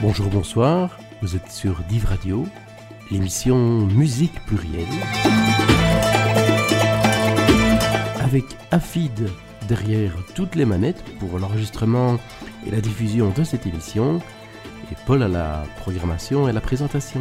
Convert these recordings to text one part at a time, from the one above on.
Bonjour, bonsoir, vous êtes sur Div Radio, l'émission Musique plurielle. Avec Afid derrière toutes les manettes pour l'enregistrement et la diffusion de cette émission, et Paul à la programmation et la présentation.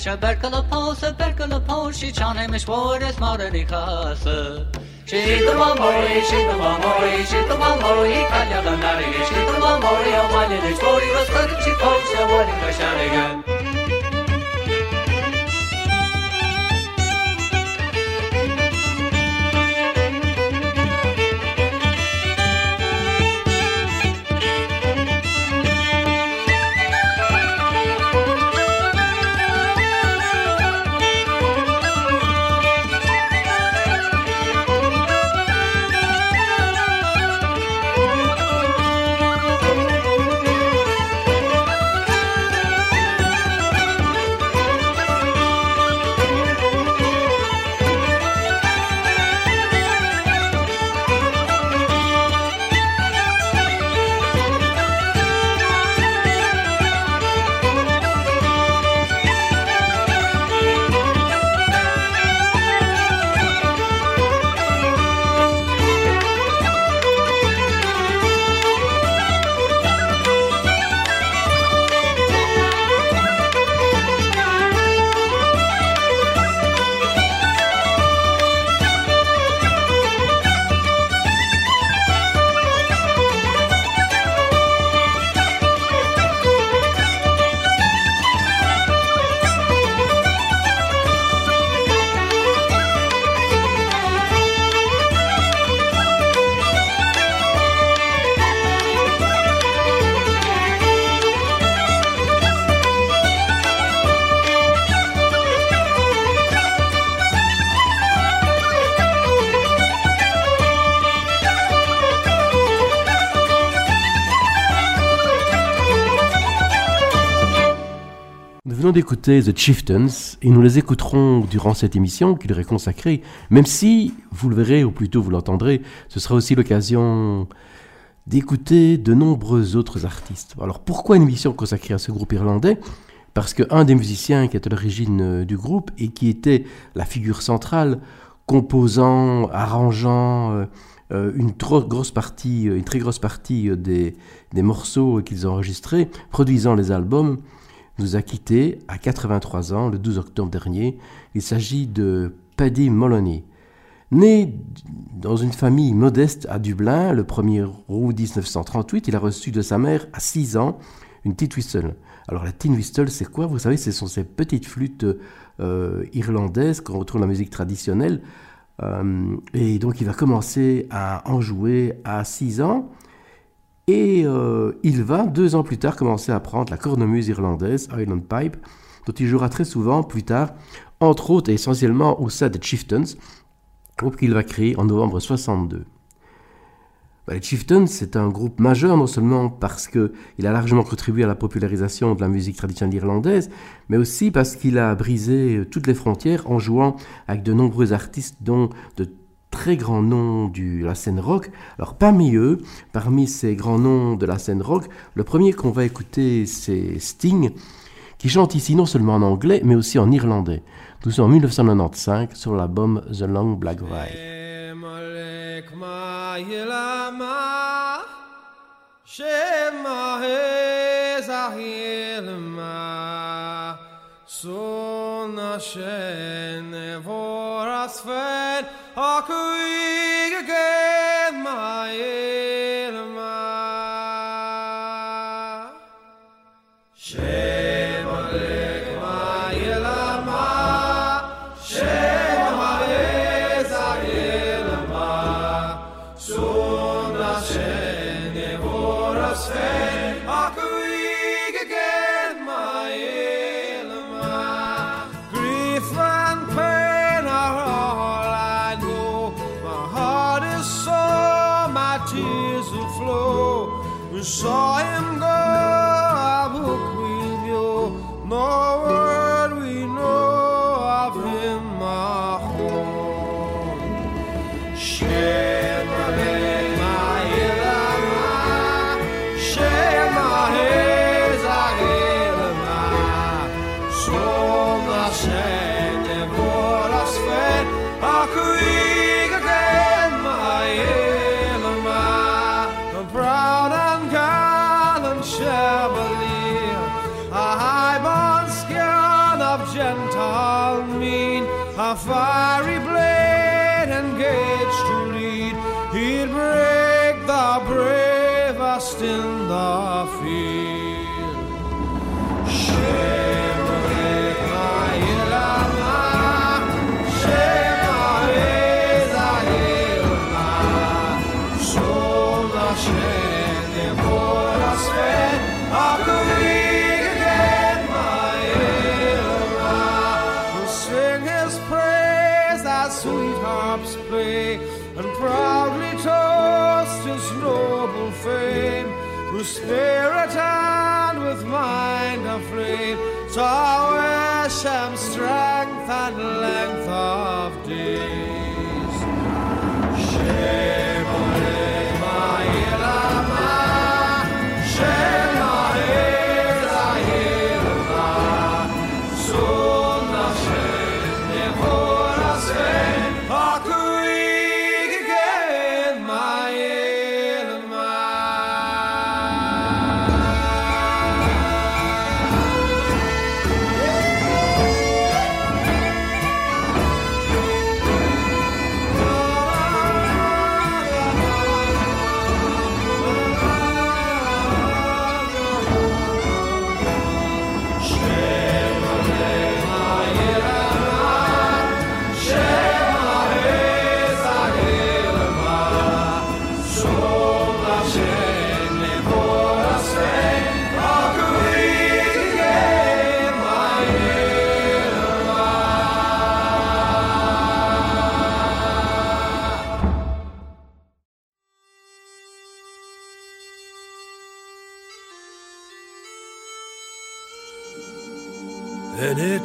میشه برکلا پاس برکلا پاس شی چانه مشوار از مارنی خاصه شی درمان باری شی درمان باری شی درمان باری کالیا گنداری شی درمان باری آمالی دش باری رست کرد شی پاری d'écouter The Chieftains et nous les écouterons durant cette émission qui leur est consacrée, même si, vous le verrez ou plutôt vous l'entendrez, ce sera aussi l'occasion d'écouter de nombreux autres artistes. Alors pourquoi une émission consacrée à ce groupe irlandais? Parce qu'un des musiciens qui est à l'origine euh, du groupe et qui était la figure centrale, composant, arrangeant euh, euh, une grosse partie, une très grosse partie des, des morceaux qu'ils ont enregistrés, produisant les albums, nous a quittés à 83 ans le 12 octobre dernier. Il s'agit de Paddy Moloney. Né dans une famille modeste à Dublin le 1er août 1938, il a reçu de sa mère à 6 ans une petite whistle. Alors la tin whistle, c'est quoi? Vous savez, ce sont ces petites flûtes euh, irlandaises qu'on retrouve dans la musique traditionnelle. Euh, et donc il va commencer à en jouer à 6 ans. Et euh, il va, deux ans plus tard, commencer à apprendre la cornemuse irlandaise, Island Pipe, dont il jouera très souvent plus tard, entre autres et essentiellement au sein des Chieftains, groupe qu'il va créer en novembre 62. Bah, les Chieftains, c'est un groupe majeur non seulement parce qu'il a largement contribué à la popularisation de la musique traditionnelle irlandaise, mais aussi parce qu'il a brisé toutes les frontières en jouant avec de nombreux artistes dont de très grands noms de la scène rock. Alors parmi eux, parmi ces grands noms de la scène rock, le premier qu'on va écouter, c'est Sting, qui chante ici non seulement en anglais, mais aussi en irlandais. Nous sommes en 1995 sur l'album The Long Black Ride. a again.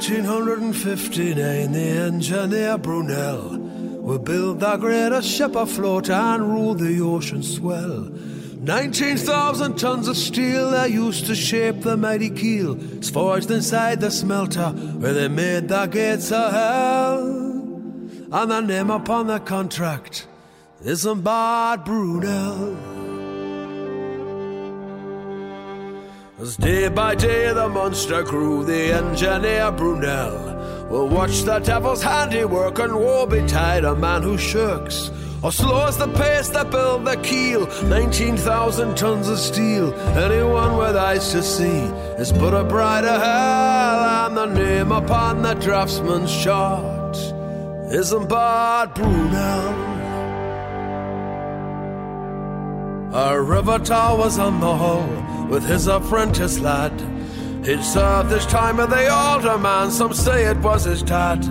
1859, the engineer Brunel will build the greatest ship afloat and rule the ocean swell. 19,000 tons of steel they used to shape the mighty keel. It's forged inside the smelter where they made the gates of hell. And the name upon the contract is Bad Brunel. Day by day the monster grew, the engineer Brunel will watch the devil's handiwork and woe betide a man who shirks or slows the pace that build the keel. 19,000 tons of steel, anyone with eyes to see is but a of hell, and the name upon the draftsman's chart isn't Bad Brunel. A river towers on the hull with his apprentice lad. He'd served his time with the older man, some say it was his dad.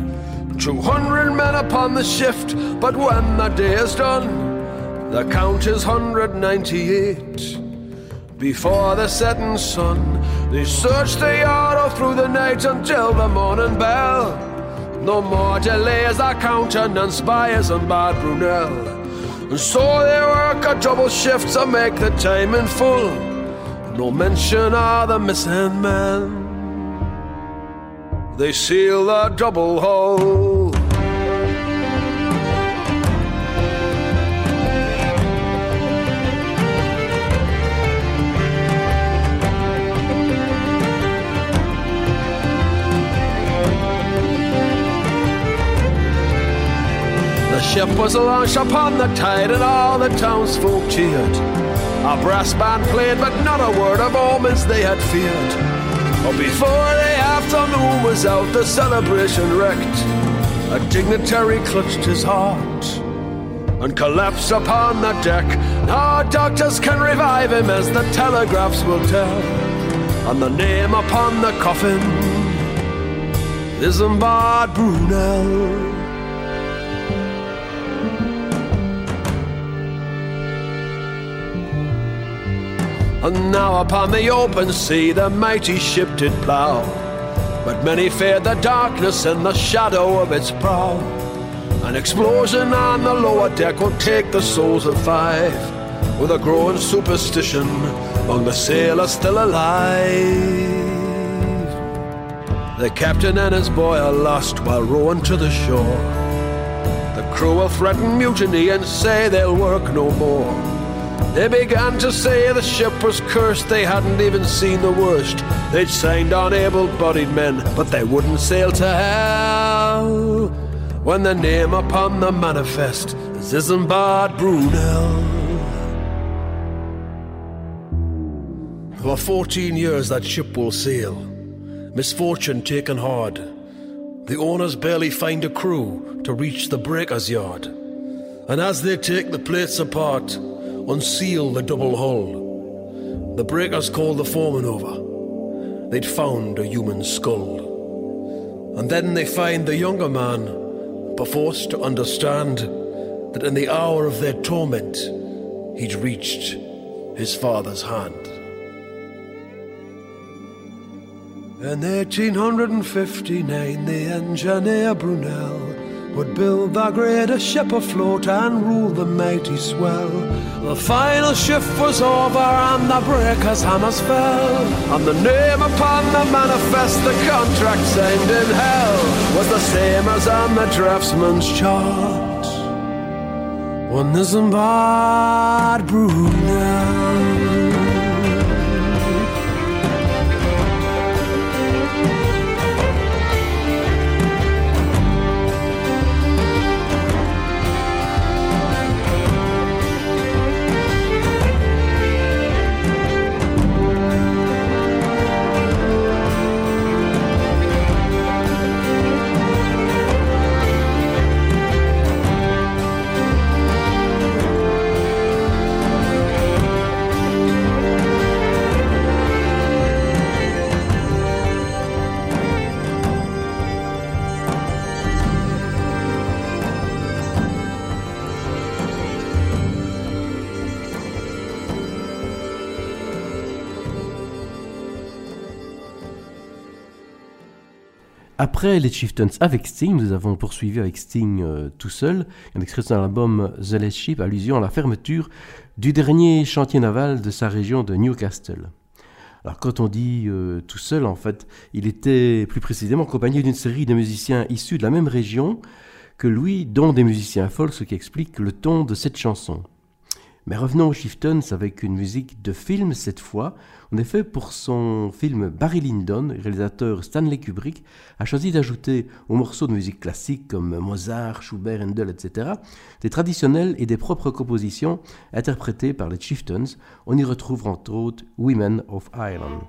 Two hundred men upon the shift, but when the day is done, the count is 198. Before the setting sun, they searched the yard all through the night until the morning bell. No more delays are countenance buyers and Bad Brunel. And so they work a double shift to make the time in full. No mention of the missing man. They seal the double hull. The ship was launched upon the tide, and all the townsfolk cheered. A brass band played, but not a word of omens they had feared. But before the afternoon was out, the celebration wrecked. A dignitary clutched his heart and collapsed upon the deck. Now doctors can revive him as the telegraphs will tell. And the name upon the coffin is Bad Brunel. And now upon the open sea the mighty ship did plough. But many feared the darkness and the shadow of its prow. An explosion on the lower deck will take the souls of five. With a growing superstition among the sailors still alive. The captain and his boy are lost while rowing to the shore. The crew will threaten mutiny and say they'll work no more. They began to say the ship was cursed, they hadn't even seen the worst. They'd signed on able bodied men, but they wouldn't sail to hell. When the name upon the manifest is Isambard Brunel. For 14 years that ship will sail, misfortune taken hard. The owners barely find a crew to reach the breaker's yard. And as they take the plates apart, unseal the double hull. The breakers called the foreman over. They'd found a human skull. And then they find the younger man, perforce to understand that in the hour of their torment, he'd reached his father's hand. In 1859, the engineer Brunel would build the greatest ship afloat and rule the mighty swell. The final shift was over and the breakers' hammers fell. And the name upon the manifest, the contract signed in hell, was the same as on the draftsman's chart. One isn't bad, Brunel. Après les Chieftains avec Sting, nous avons poursuivi avec Sting euh, tout seul, un extrait de son album The Last Ship, allusion à la fermeture du dernier chantier naval de sa région de Newcastle. Alors quand on dit euh, tout seul, en fait, il était plus précisément accompagné d'une série de musiciens issus de la même région que lui, dont des musiciens folk, ce qui explique le ton de cette chanson. Mais revenons aux Chieftains avec une musique de film cette fois. En effet, pour son film Barry Lyndon, réalisateur Stanley Kubrick a choisi d'ajouter aux morceaux de musique classique comme Mozart, Schubert, Handel, etc., des traditionnels et des propres compositions interprétées par les Chieftains. On y retrouve entre autres Women of Ireland.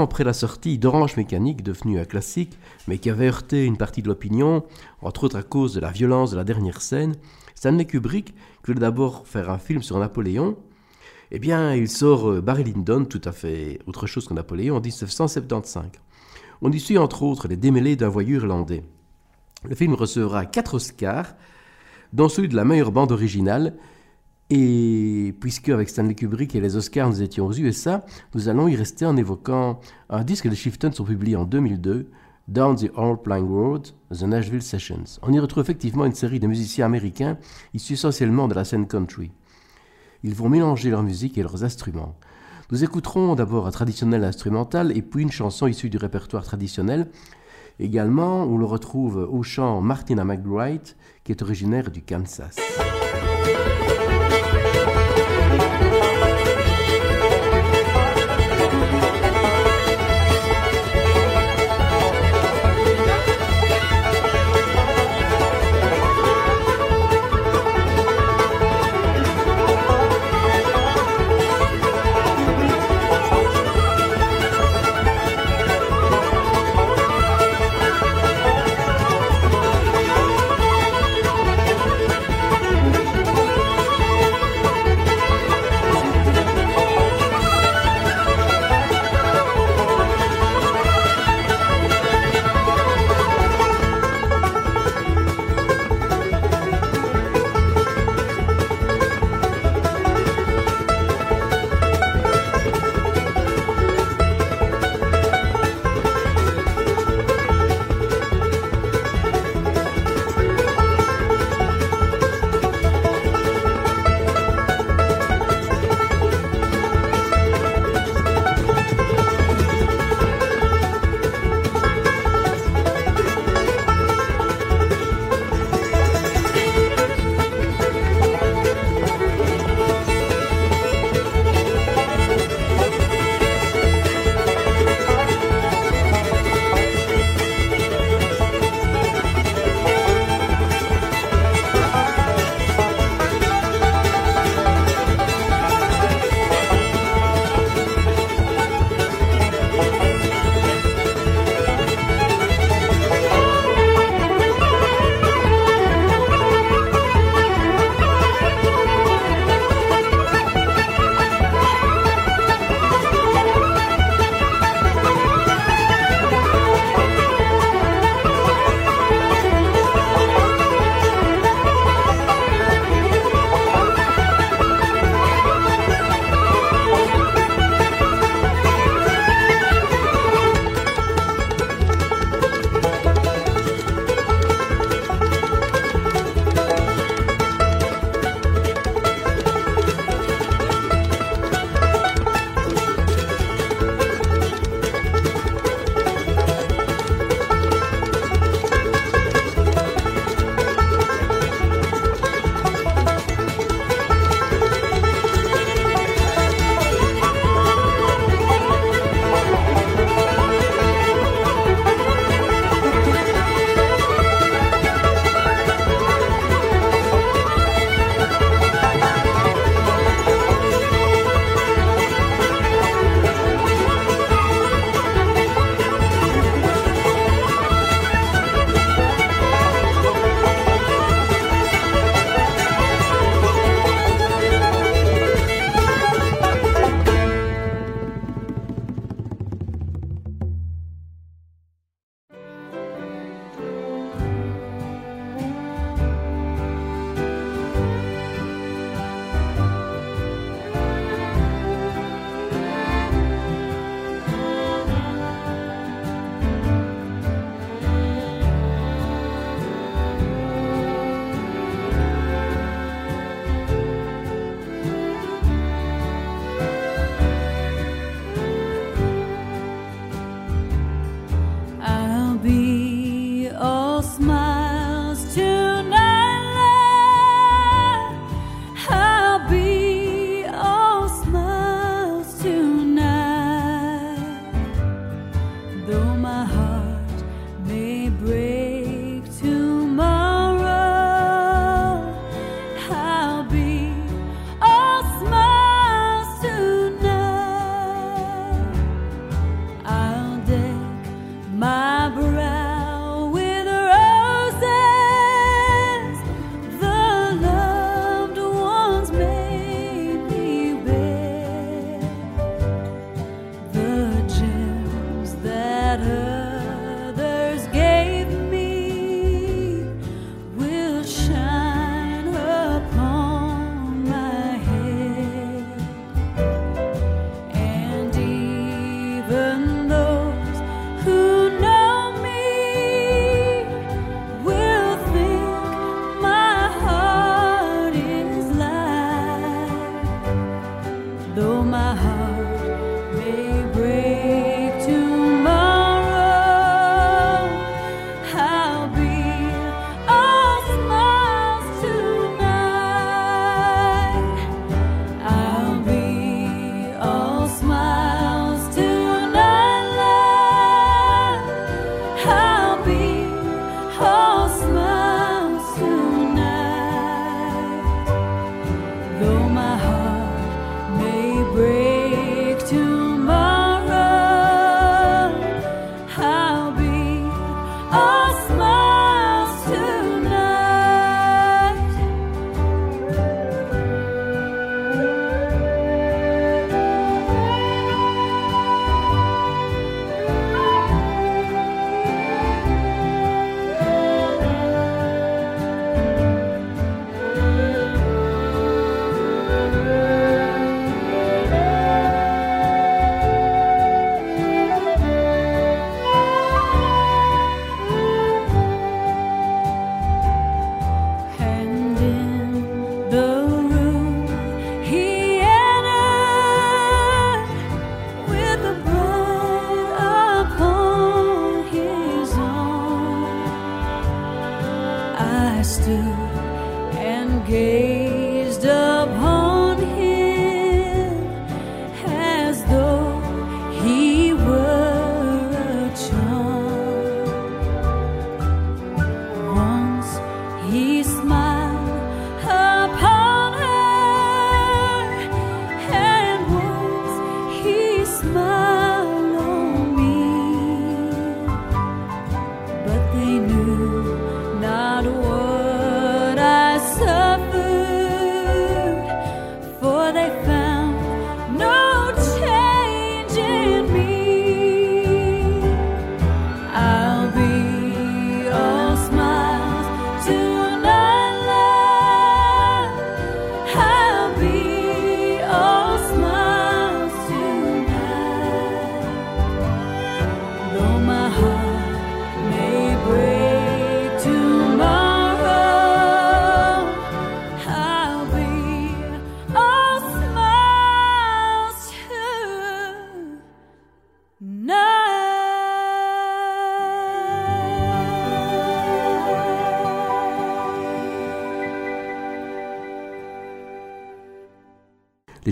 Après la sortie d'Orange Mécanique, devenu un classique, mais qui avait heurté une partie de l'opinion, entre autres à cause de la violence de la dernière scène, Stanley Kubrick, qui voulait d'abord faire un film sur Napoléon, eh bien, il sort euh, Barry Lyndon, tout à fait autre chose que Napoléon, en 1975. On y suit entre autres les démêlés d'un voyou irlandais. Le film recevra quatre Oscars, dont celui de la meilleure bande originale, et puisque avec Stanley Kubrick et les Oscars nous étions aux USA, nous allons y rester en évoquant un disque de Chieftains ont publié en 2002, Down the Old Playing Road, The Nashville Sessions. On y retrouve effectivement une série de musiciens américains issus essentiellement de la scène country. Ils vont mélanger leur musique et leurs instruments. Nous écouterons d'abord un traditionnel instrumental et puis une chanson issue du répertoire traditionnel. Également, on le retrouve au chant Martina McBride, qui est originaire du Kansas.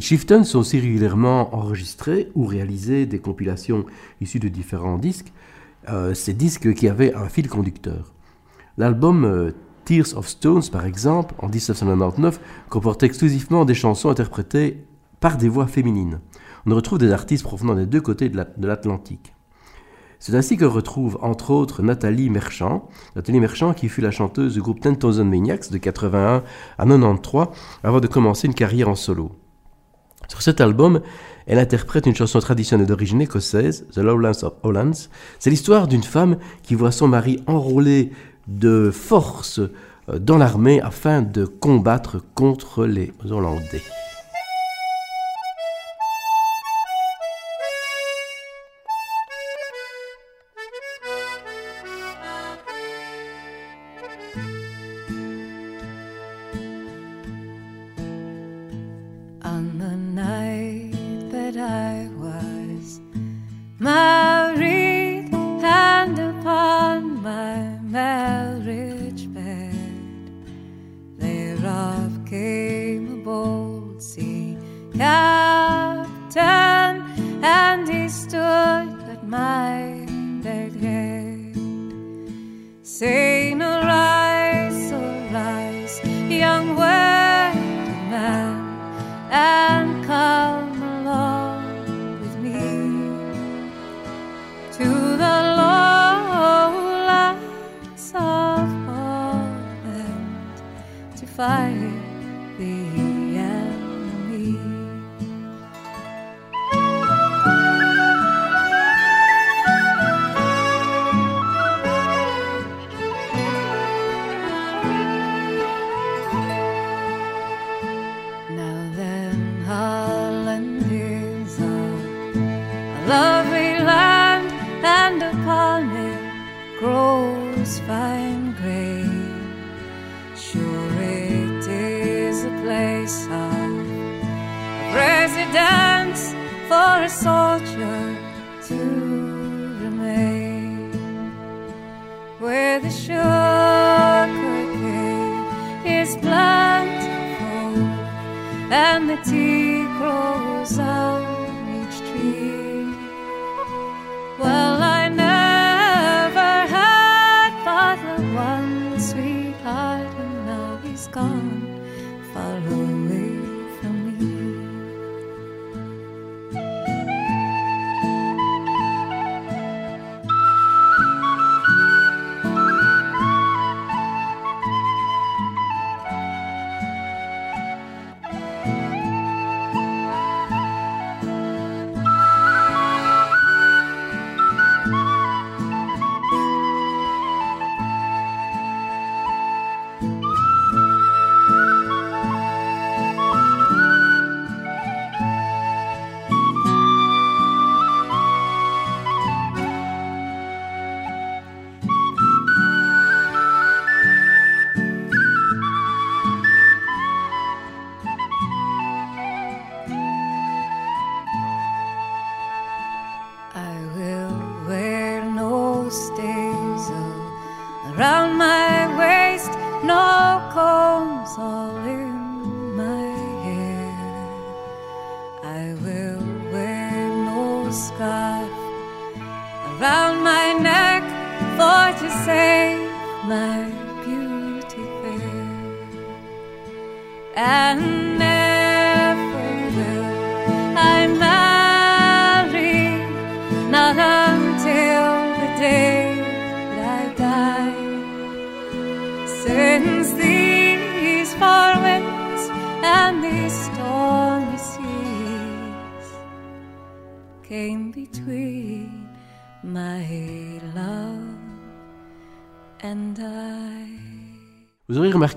Les Chieftains sont aussi régulièrement enregistrés ou réalisés des compilations issues de différents disques, euh, ces disques qui avaient un fil conducteur. L'album euh, Tears of Stones, par exemple, en 1999, comportait exclusivement des chansons interprétées par des voix féminines. On retrouve des artistes provenant des deux côtés de l'Atlantique. C'est ainsi que retrouve entre autres Nathalie Merchant, Nathalie Merchant qui fut la chanteuse du groupe Ten Thousand Maniacs de 81 à 93 avant de commencer une carrière en solo. Sur cet album, elle interprète une chanson traditionnelle d'origine écossaise, The Lowlands of Hollands. C'est l'histoire d'une femme qui voit son mari enrôlé de force euh, dans l'armée afin de combattre contre les Hollandais.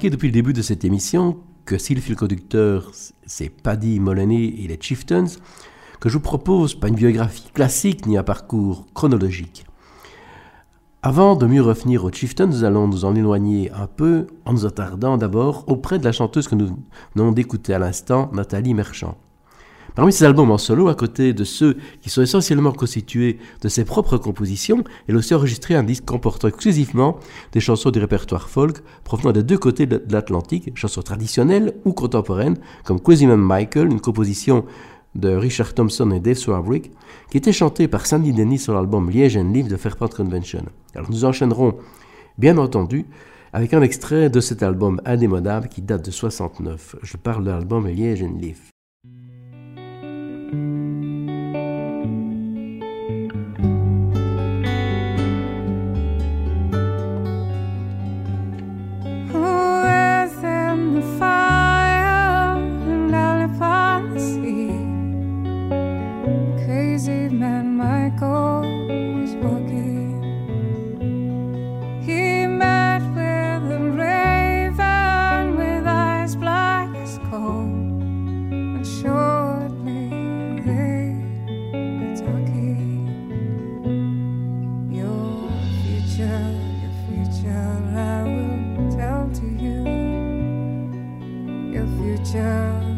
Depuis le début de cette émission que si le fil conducteur c'est Paddy Moloney et les Chieftains, que je vous propose pas une biographie classique ni un parcours chronologique. Avant de mieux revenir aux Chieftains, nous allons nous en éloigner un peu en nous attardant d'abord auprès de la chanteuse que nous venons d'écouter à l'instant, Nathalie Merchant. Parmi ses albums en solo, à côté de ceux qui sont essentiellement constitués de ses propres compositions, elle a aussi enregistré un disque comportant exclusivement des chansons du répertoire folk provenant des deux côtés de l'Atlantique, chansons traditionnelles ou contemporaines, comme Crazy Man Michael, une composition de Richard Thompson et Dave Swarbrick, qui était chantée par Sandy Dennis sur l'album Liège and Live de Fairport Convention. Alors nous enchaînerons, bien entendu, avec un extrait de cet album indémodable qui date de 69. Je parle de l'album Liège and Live. Future, your future, I will tell to you. Your future,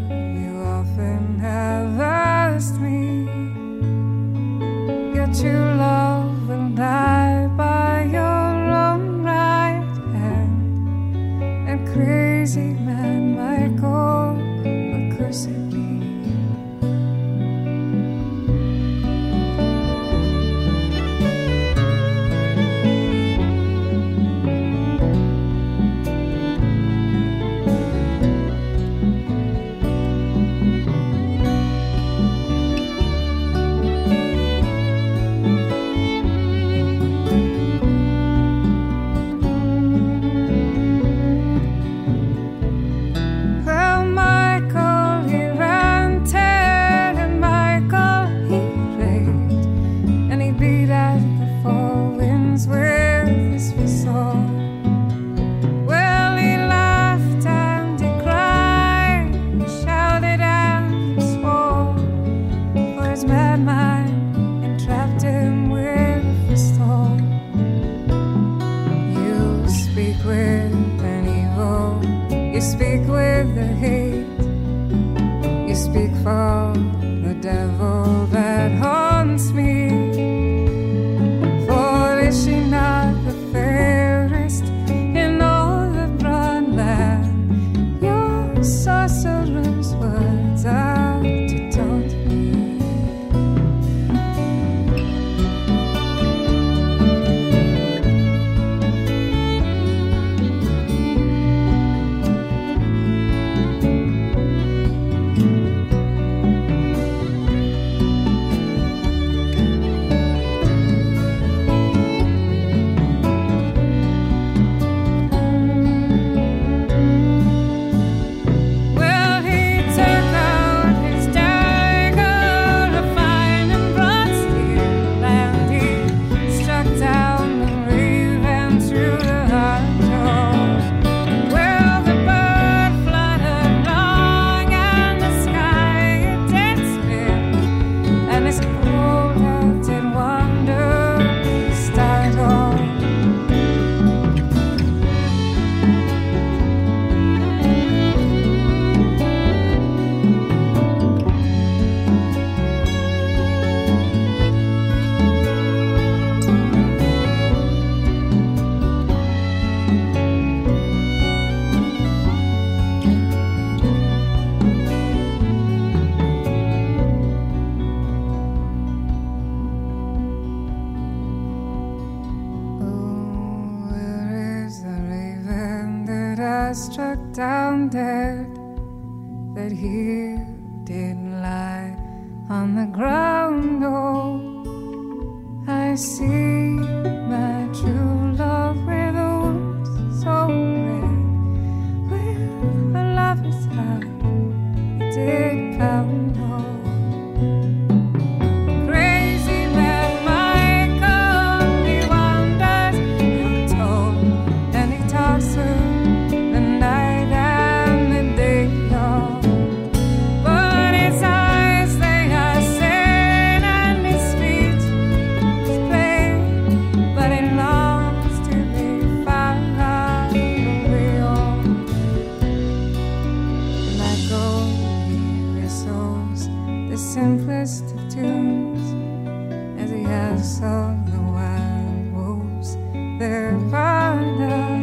Nirvana.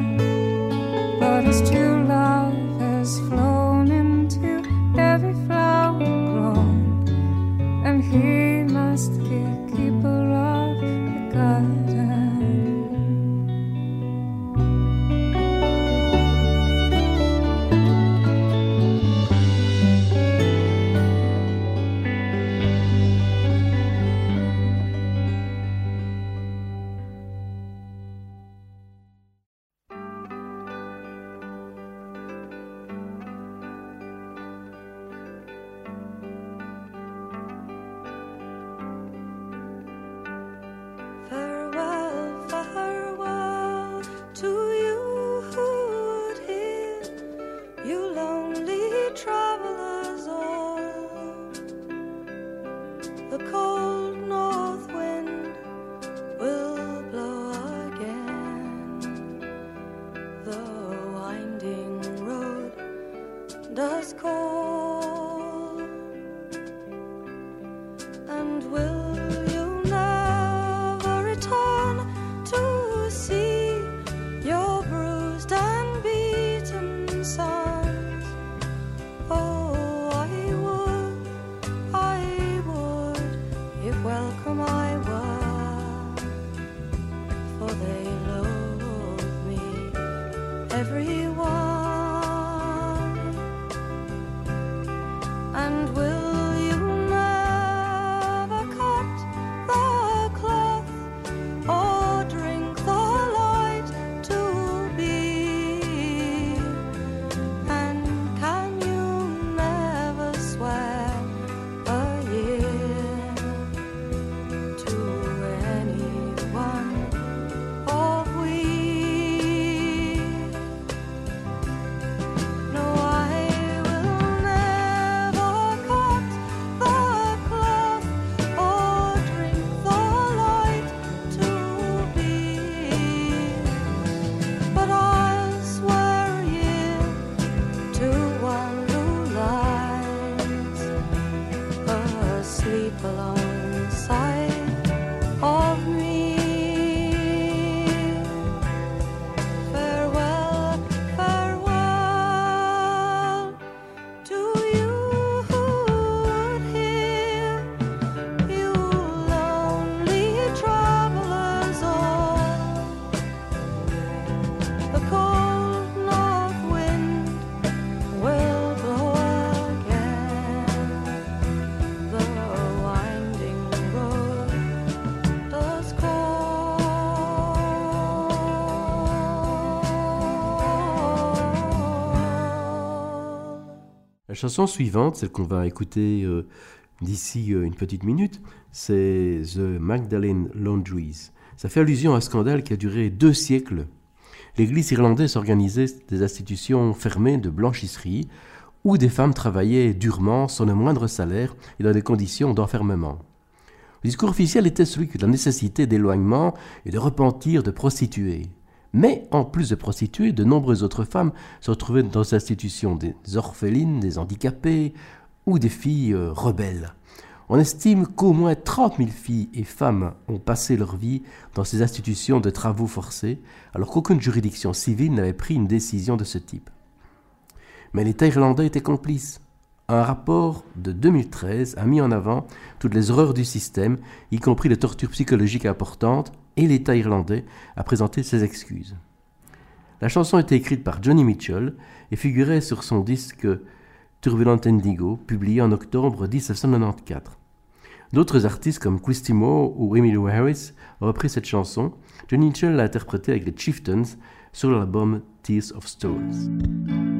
Chanson suivante, celle qu'on va écouter euh, d'ici euh, une petite minute, c'est The Magdalene Laundries. Ça fait allusion à un scandale qui a duré deux siècles. L'Église irlandaise organisait des institutions fermées de blanchisserie où des femmes travaillaient durement sans le moindre salaire et dans des conditions d'enfermement. Le discours officiel était celui de la nécessité d'éloignement et de repentir de prostituées. Mais en plus de prostituées, de nombreuses autres femmes se retrouvaient dans ces institutions, des orphelines, des handicapées ou des filles euh, rebelles. On estime qu'au moins 30 000 filles et femmes ont passé leur vie dans ces institutions de travaux forcés, alors qu'aucune juridiction civile n'avait pris une décision de ce type. Mais l'État irlandais était complice. Un rapport de 2013 a mis en avant toutes les horreurs du système, y compris les tortures psychologiques importantes, et l'État irlandais a présenté ses excuses. La chanson était écrite par Johnny Mitchell et figurait sur son disque Turbulent Indigo, publié en octobre 1994. D'autres artistes comme Moore ou Emily Harris ont repris cette chanson. Johnny Mitchell l'a interprétée avec les Chieftains sur l'album Tears of Stones.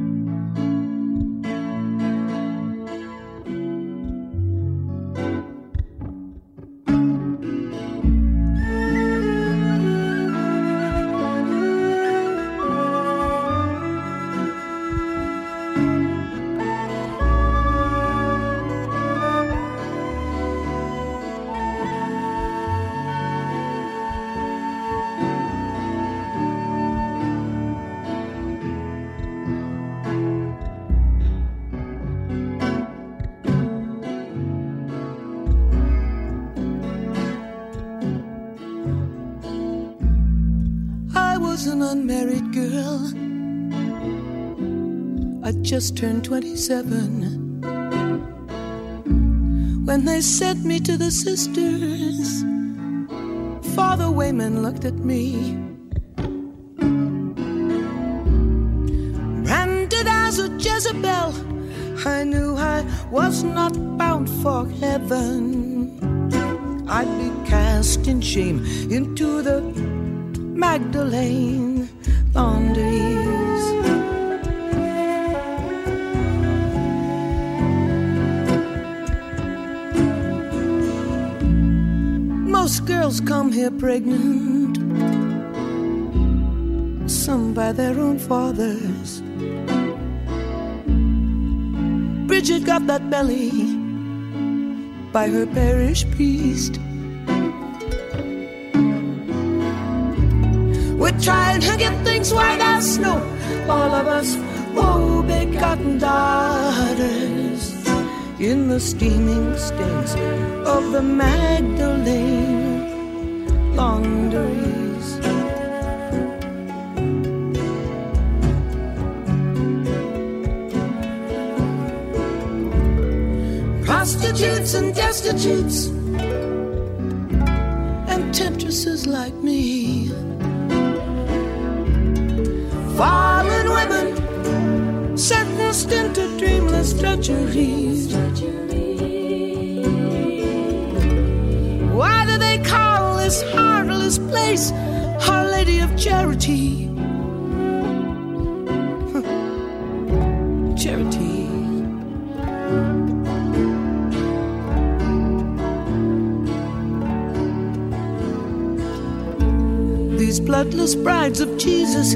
27 when they sent me to the sisters. Father Wayman looked at me, branded as a Jezebel. I knew I was not bound for heaven. I'd be cast in shame into the Magdalene laundries. Girls come here pregnant, some by their own fathers. Bridget got that belly by her parish priest. We're trying to get things white as snow. All of us, oh, begotten daughters, in the steaming stains of the Magdalene laundries. Prostitutes and destitutes, and temptresses like me fallen women sentenced into dreamless drudgeries. Place Our Lady of Charity? Charity. These bloodless brides of Jesus,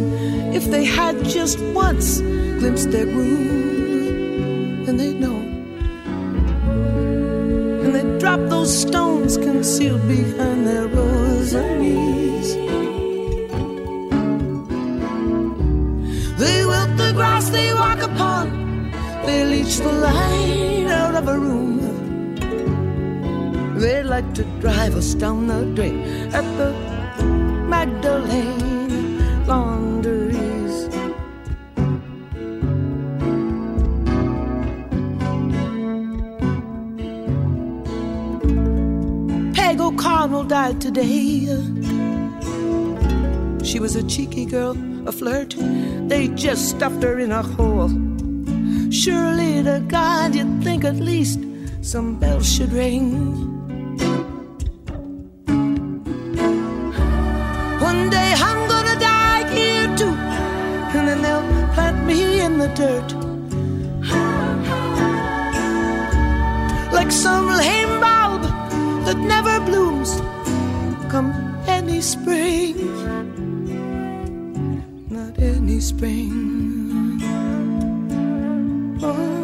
if they had just once glimpsed their groom, then they'd know. And they'd drop those stones concealed behind their enemies. They wilt the grass they walk upon, they leech the light out of a room. They like to drive us down the drain at the today. She was a cheeky girl, a flirt. They just stuffed her in a hole. Surely to God, you'd think at least some bells should ring. One day I'm gonna die here too, and then they'll plant me in the dirt. any spring, not any spring. Oh.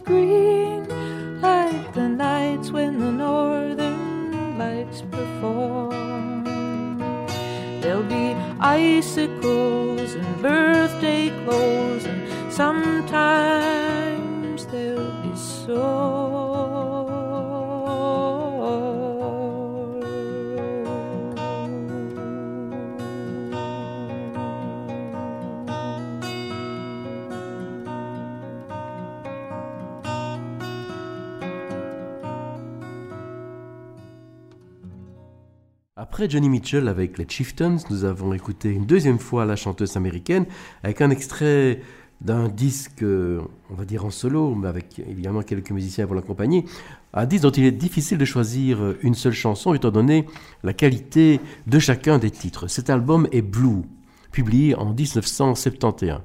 green, like the nights when the northern lights perform. There'll be icicles and birthday clothes, and sometimes there'll be so. Après Johnny Mitchell avec les Chieftains, nous avons écouté une deuxième fois la chanteuse américaine avec un extrait d'un disque, euh, on va dire en solo, mais avec évidemment quelques musiciens pour l'accompagner. Un disque dont il est difficile de choisir euh, une seule chanson étant donné la qualité de chacun des titres. Cet album est Blue, publié en 1971.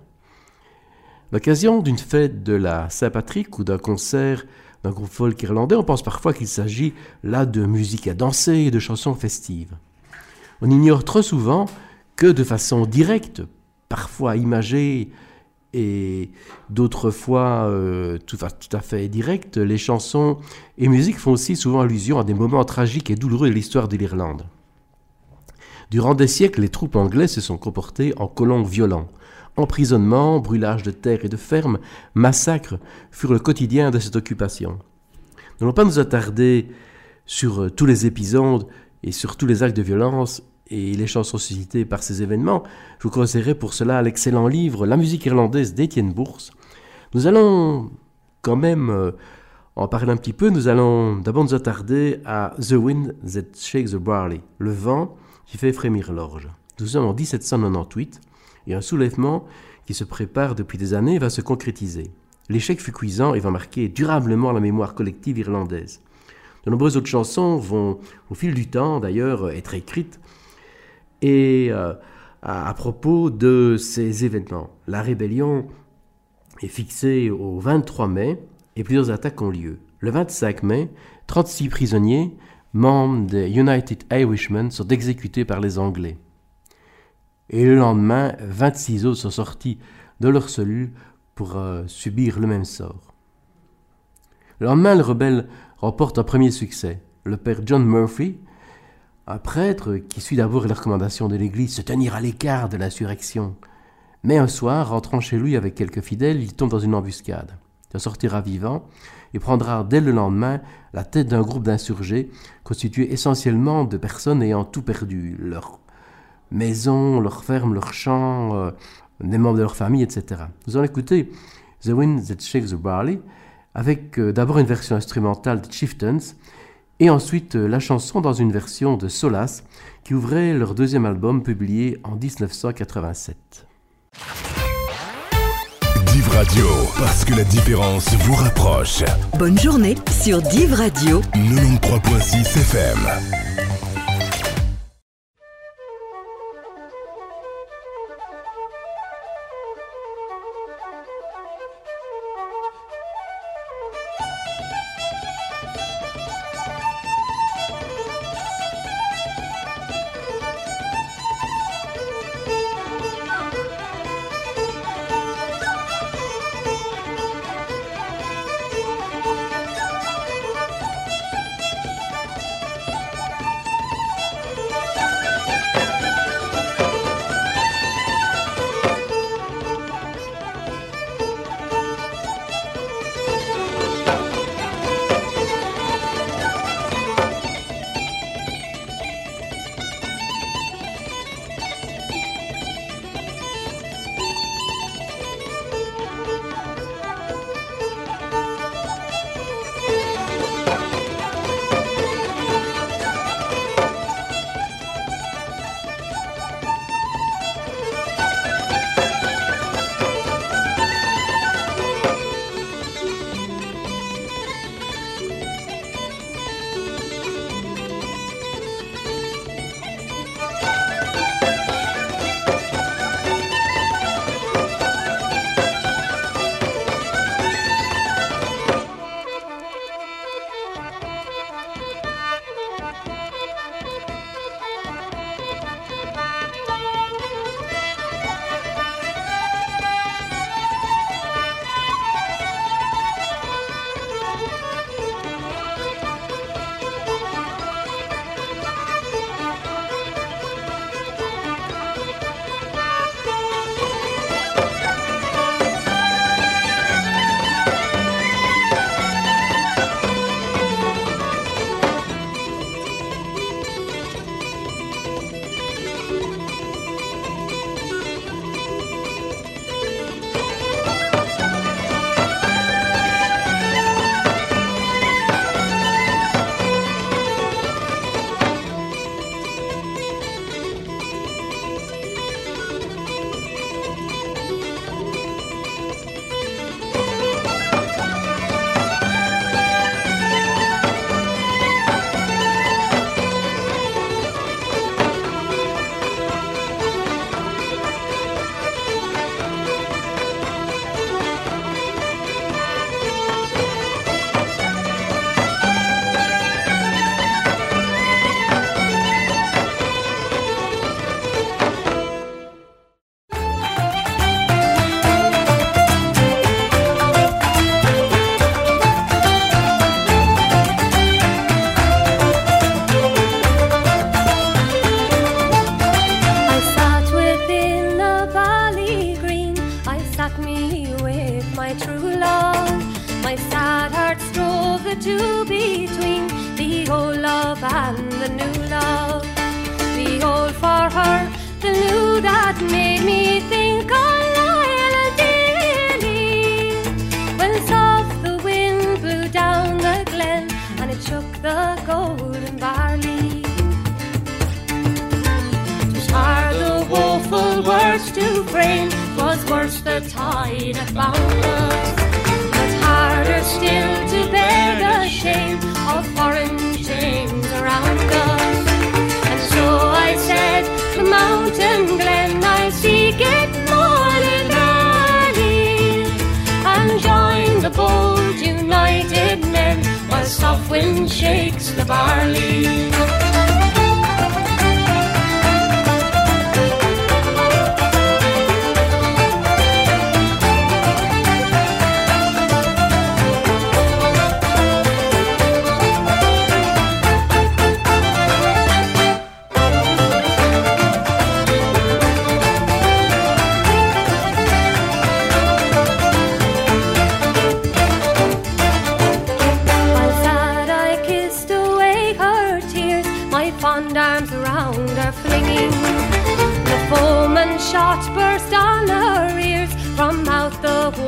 L'occasion d'une fête de la Saint-Patrick ou d'un concert d'un groupe folk irlandais, on pense parfois qu'il s'agit là de musique à danser et de chansons festives. On ignore trop souvent que de façon directe, parfois imagée et d'autres fois euh, tout, tout à fait directe, les chansons et musiques font aussi souvent allusion à des moments tragiques et douloureux de l'histoire de l'Irlande. Durant des siècles, les troupes anglaises se sont comportées en colons violents. Emprisonnement, brûlage de terres et de fermes, massacres furent le quotidien de cette occupation. Nous n'allons pas nous attarder sur euh, tous les épisodes et sur tous les actes de violence et les chansons suscitées par ces événements. Je vous conseillerais pour cela l'excellent livre La musique irlandaise d'Étienne Bourse. Nous allons quand même euh, en parler un petit peu. Nous allons d'abord nous attarder à The Wind That Shakes the Barley, le vent qui fait frémir l'orge. Nous sommes en 1798 et un soulèvement qui se prépare depuis des années va se concrétiser. L'échec fut cuisant et va marquer durablement la mémoire collective irlandaise. De nombreuses autres chansons vont, au fil du temps d'ailleurs, être écrites et euh, à, à propos de ces événements. La rébellion est fixée au 23 mai et plusieurs attaques ont lieu. Le 25 mai, 36 prisonniers, membres des United Irishmen, sont exécutés par les Anglais. Et le lendemain, 26 autres sont sortis de leur cellule pour euh, subir le même sort. Le lendemain, le rebelle remporte un premier succès. Le père John Murphy, un prêtre qui suit d'abord les recommandations de l'Église, se tenir à l'écart de l'insurrection. Mais un soir, rentrant chez lui avec quelques fidèles, il tombe dans une embuscade. Il sortira vivant et prendra dès le lendemain la tête d'un groupe d'insurgés constitué essentiellement de personnes ayant tout perdu, leur maison, leur ferme, leur champ, euh, des membres de leur famille, etc. Nous allons écouter The Wind That Shakes the Barley avec euh, d'abord une version instrumentale de Chieftains et ensuite euh, la chanson dans une version de Solace qui ouvrait leur deuxième album publié en 1987. Div Radio, parce que la différence vous rapproche. Bonne journée sur Div Radio. 93.6 FM.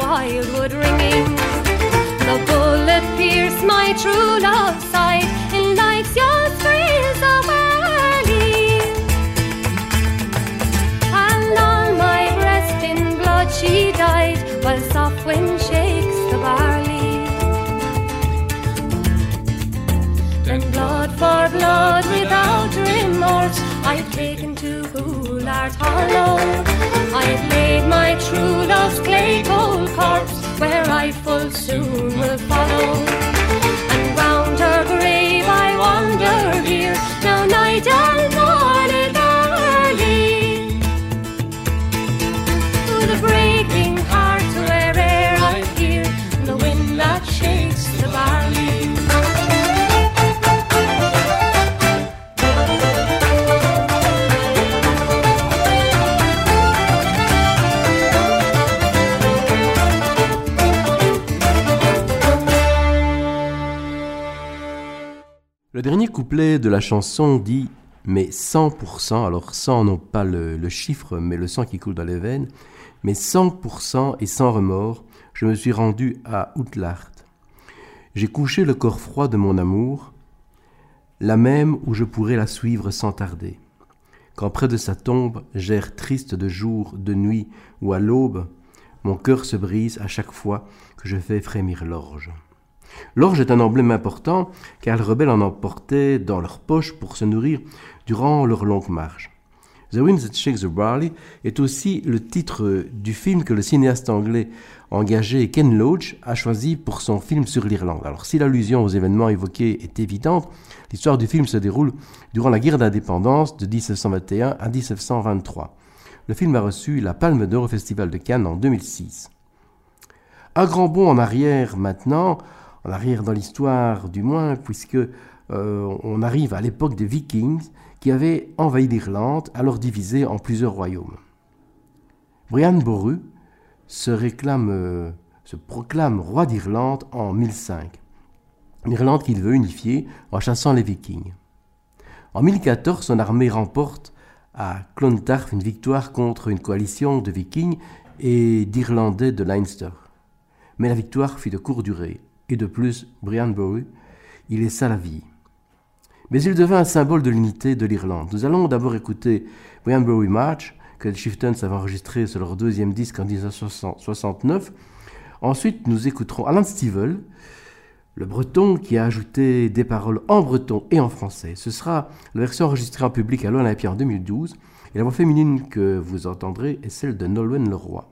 Wildwood ringing. The bullet pierced my true love's side in life's young thrills of early. And on my breast in blood she died, while soft wind shakes the barley. Then blood for blood without remorse I've taken Goulart Hollow. I've laid my true love's clay cold corpse Where I full soon will follow. And round her grave I wander here. Now night and Le dernier couplet de la chanson dit mais 100%, alors 100 non pas le, chiffre, mais le sang qui coule dans les veines, mais 100% et sans remords, je me suis rendu à Outlart. J'ai couché le corps froid de mon amour, la même où je pourrais la suivre sans tarder. Quand près de sa tombe, j'erre triste de jour, de nuit ou à l'aube, mon cœur se brise à chaque fois que je fais frémir l'orge. L'orge est un emblème important car les rebelles en emportaient dans leur poche pour se nourrir durant leur longue marche. The Wind That Shakes the Barley est aussi le titre du film que le cinéaste anglais engagé Ken Loach a choisi pour son film sur l'Irlande. Alors si l'allusion aux événements évoqués est évidente, l'histoire du film se déroule durant la guerre d'indépendance de 1721 à 1723. Le film a reçu la Palme d'Or au Festival de Cannes en 2006. Un grand bond en arrière maintenant, en arrière dans l'histoire du moins, puisque euh, on arrive à l'époque des Vikings qui avaient envahi l'Irlande, alors divisée en plusieurs royaumes. Brian Boru se, euh, proclame roi d'Irlande en 1005. L'Irlande qu'il veut unifier en chassant les Vikings. En 1014, son armée remporte à Clontarf une victoire contre une coalition de Vikings et d'Irlandais de Leinster. Mais la victoire fut de courte durée, et de plus, Brian Boru y laissa la vie. Mais il devint un symbole de l'unité de l'Irlande. Nous allons d'abord écouter Brian Boru March, que les Chieftains avaient enregistré sur leur deuxième disque en 1969. Ensuite, nous écouterons Alan Stivell, le breton qui a ajouté des paroles en breton et en français. Ce sera la version enregistrée en public à l'Olympia en 2012. Et la voix féminine que vous entendrez est celle de Nolwenn Leroy.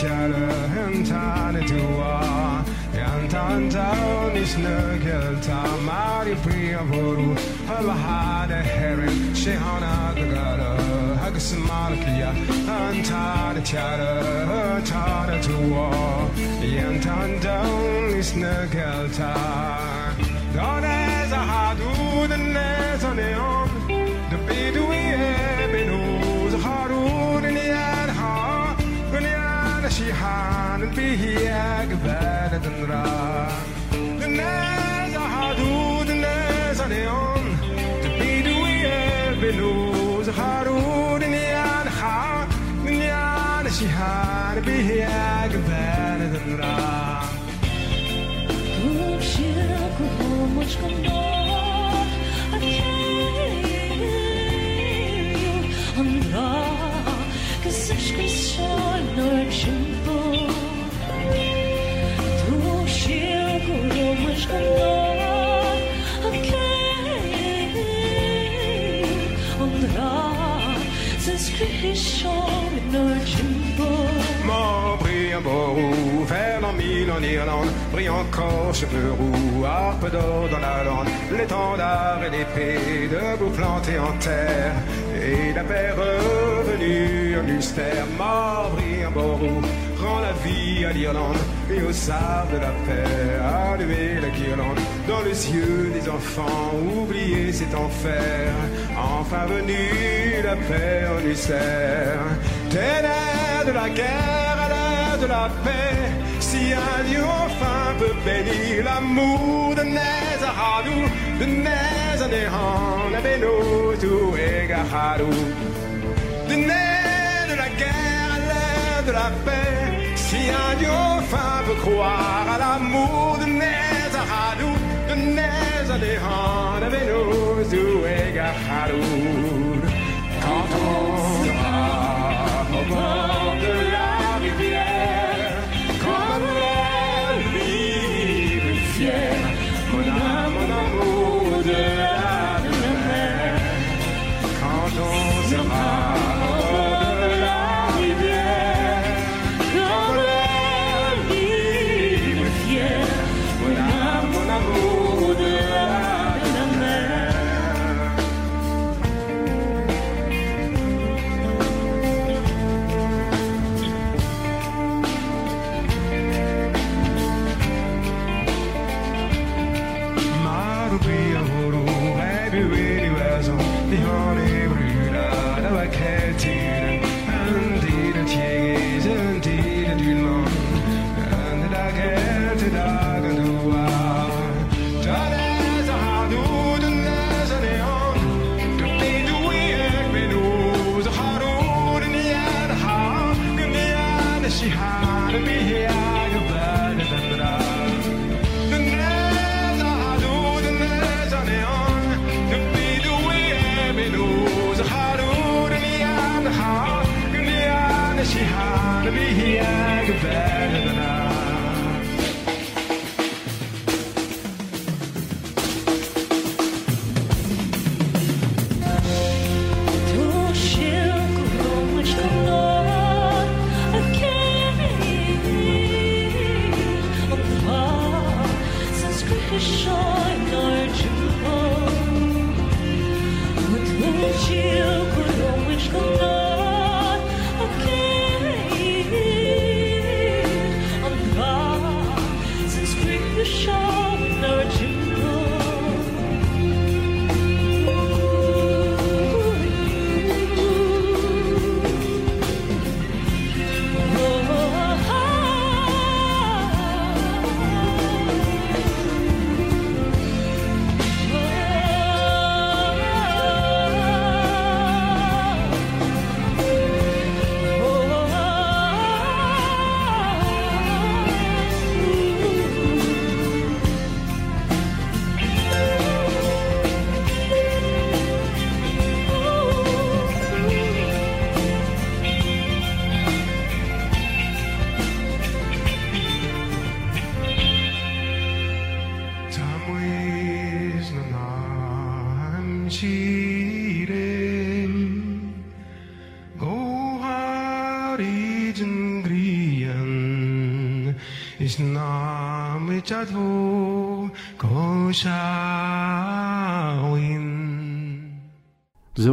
Çare hentane dua Yantan taunis nögel ta tamari priya voru Havahade herin şehana gıgara Hagısı markiya Antare çare hentane dua Yantan taunis nögel ta Done as a high I can hear you, andra, Cause such a noise en Irlande, brille encore cheveux roux, harpe d'or dans la lande, l'étendard et l'épée, debout planté en terre, et la paix revenue en mystère. Mort brille un beau roux, rend la vie à l'Irlande, et au sable de la paix, allumer la guirlande, dans les yeux des enfants, oublier cet enfer, enfin venu la paix en mystère. Ténèbres de la guerre à l'heure de la paix, Dieu enfin peut bénir? L'amour de Nezahadou, de Nezanehan, la Benotu et Gahadou. De Nez de la guerre à l'heure de la paix, si un Dieu enfin peut croire à l'amour de Nezahadou, de Nezanehan, la Benotu et Gahadou. Quand on sera au bord de la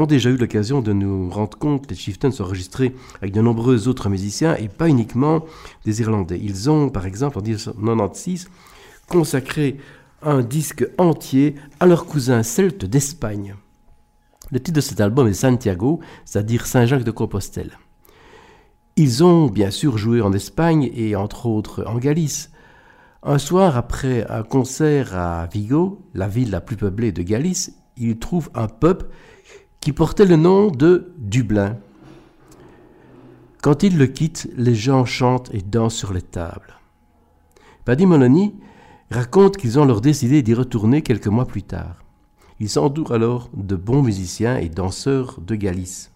avons déjà eu l'occasion de nous rendre compte que les Chieftains sont enregistrés avec de nombreux autres musiciens et pas uniquement des Irlandais. Ils ont, par exemple, en 1996, consacré un disque entier à leur cousin celte d'Espagne. Le titre de cet album est Santiago, c'est-à-dire Saint-Jacques de Compostelle. Ils ont bien sûr joué en Espagne et entre autres en Galice. Un soir, après un concert à Vigo, la ville la plus peuplée de Galice, ils trouvent un pub qui portait le nom de Dublin. Quand ils le quittent, les gens chantent et dansent sur les tables. Paddy Moloney raconte qu'ils ont leur décidé d'y retourner quelques mois plus tard. Ils s'entourent alors de bons musiciens et danseurs de Galice.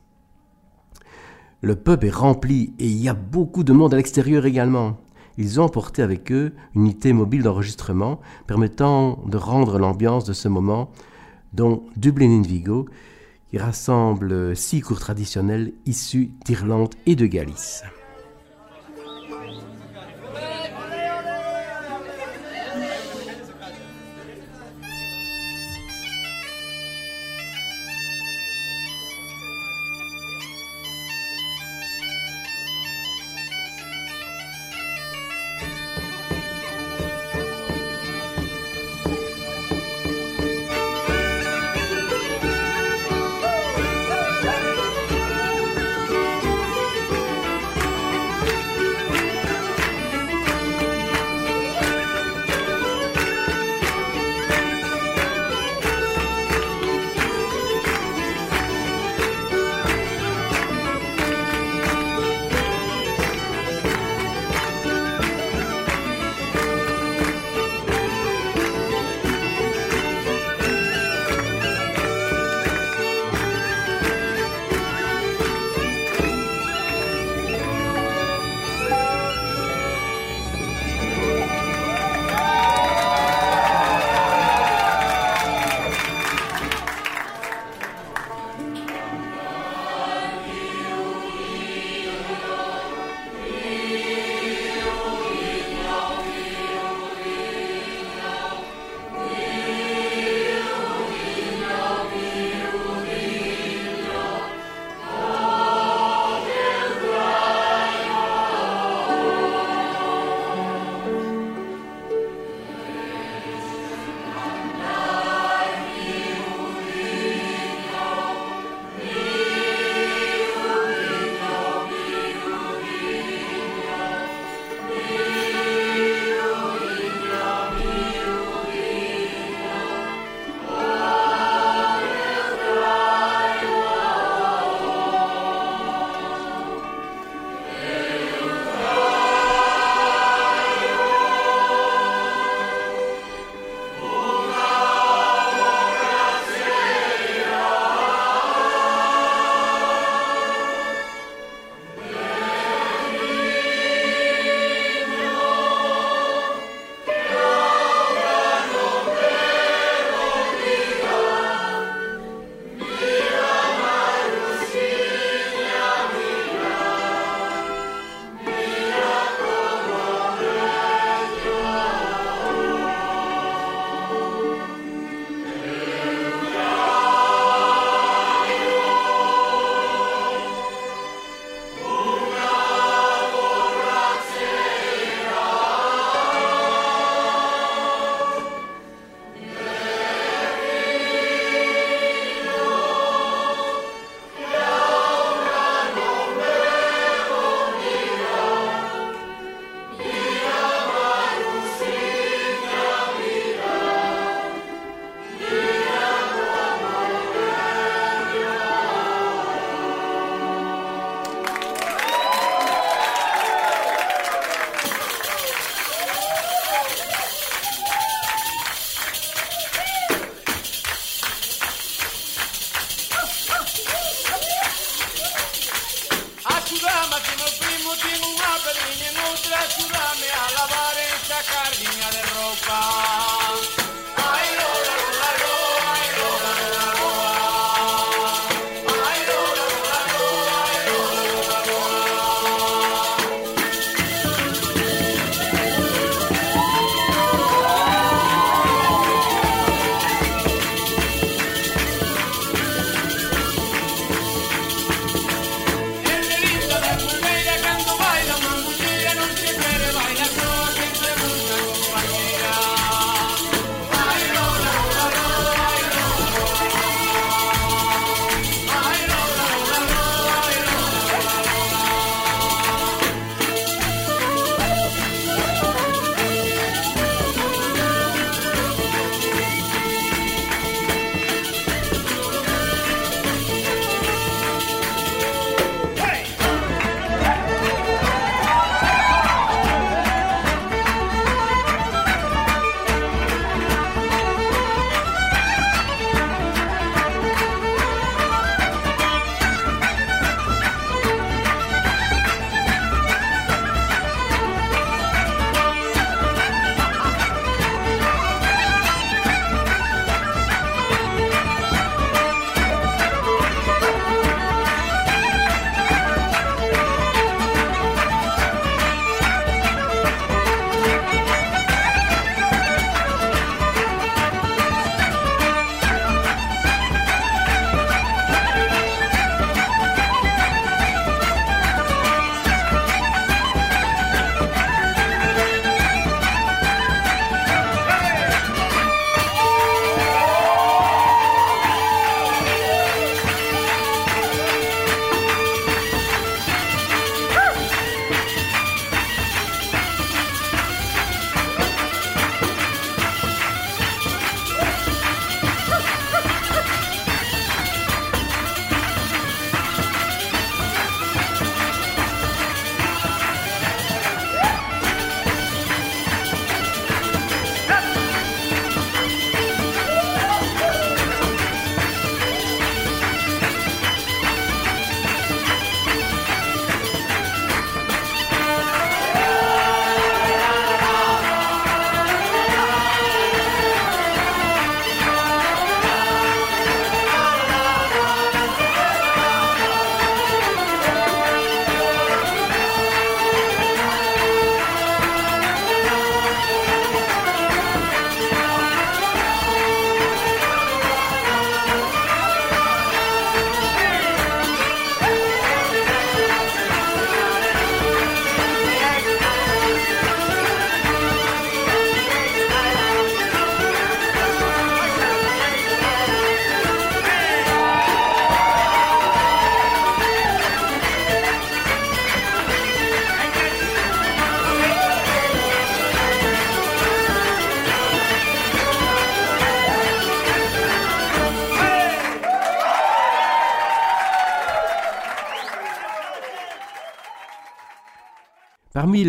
Le pub est rempli et il y a beaucoup de monde à l'extérieur également. Ils ont emporté avec eux une unité mobile d'enregistrement permettant de rendre l'ambiance de ce moment, dont Dublin in Vigo, qui rassemble six cours traditionnels issus d'Irlande et de Galice.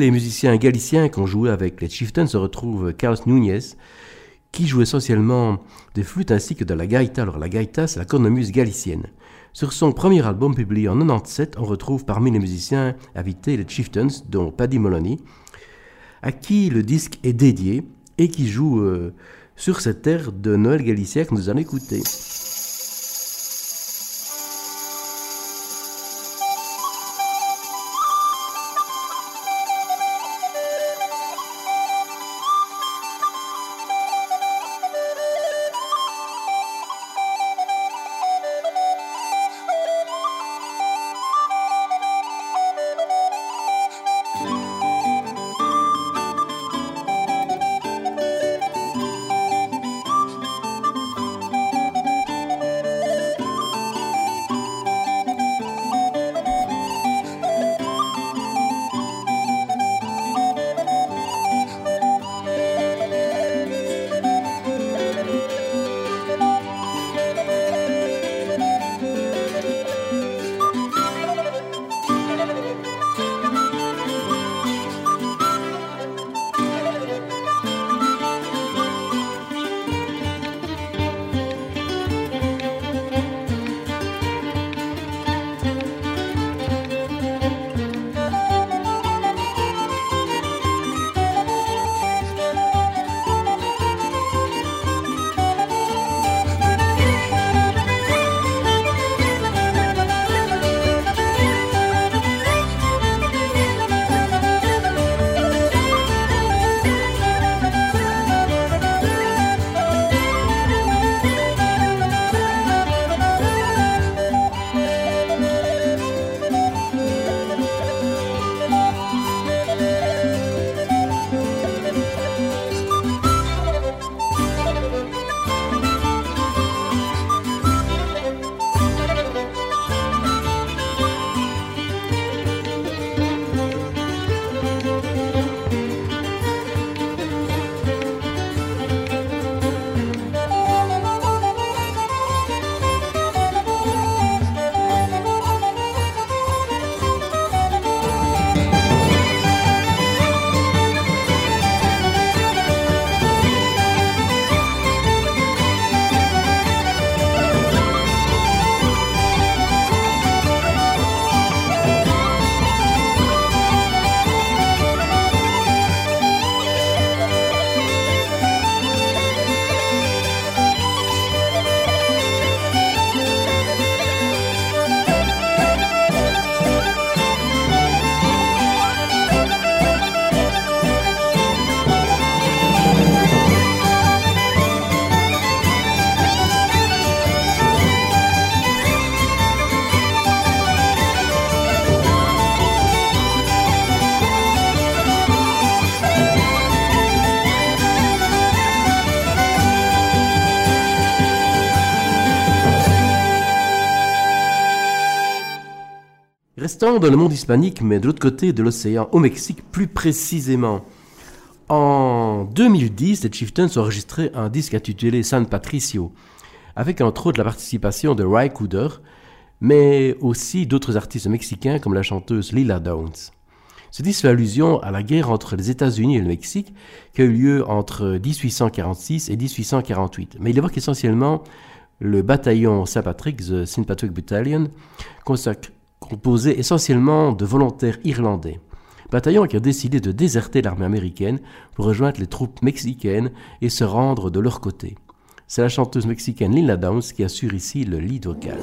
Les musiciens galiciens qui ont joué avec les Chieftains se retrouve Carlos Núñez, qui joue essentiellement des flûtes ainsi que de la gaïta. Alors la gaïta, c'est la cornemuse galicienne. Sur son premier album publié en 97, on retrouve parmi les musiciens invités les Chieftains, dont Paddy Moloney, à qui le disque est dédié et qui joue euh, sur cette air de Noël galicien que nous allons écouter. Dans le monde hispanique, mais de l'autre côté de l'océan, au Mexique plus précisément. En 2010, les Chieftains ont enregistré un disque intitulé San Patricio, avec entre autres la participation de Ray Cooder, mais aussi d'autres artistes mexicains comme la chanteuse Lila Downs. Ce disque fait allusion à la guerre entre les États-Unis et le Mexique qui a eu lieu entre 1846 et 1848. Mais il évoque essentiellement le bataillon Saint-Patrick, the St. Patrick Battalion, consacré composé essentiellement de volontaires irlandais. Bataillon qui a décidé de déserter l'armée américaine pour rejoindre les troupes mexicaines et se rendre de leur côté. C'est la chanteuse mexicaine Lila Downs qui assure ici le lead vocal.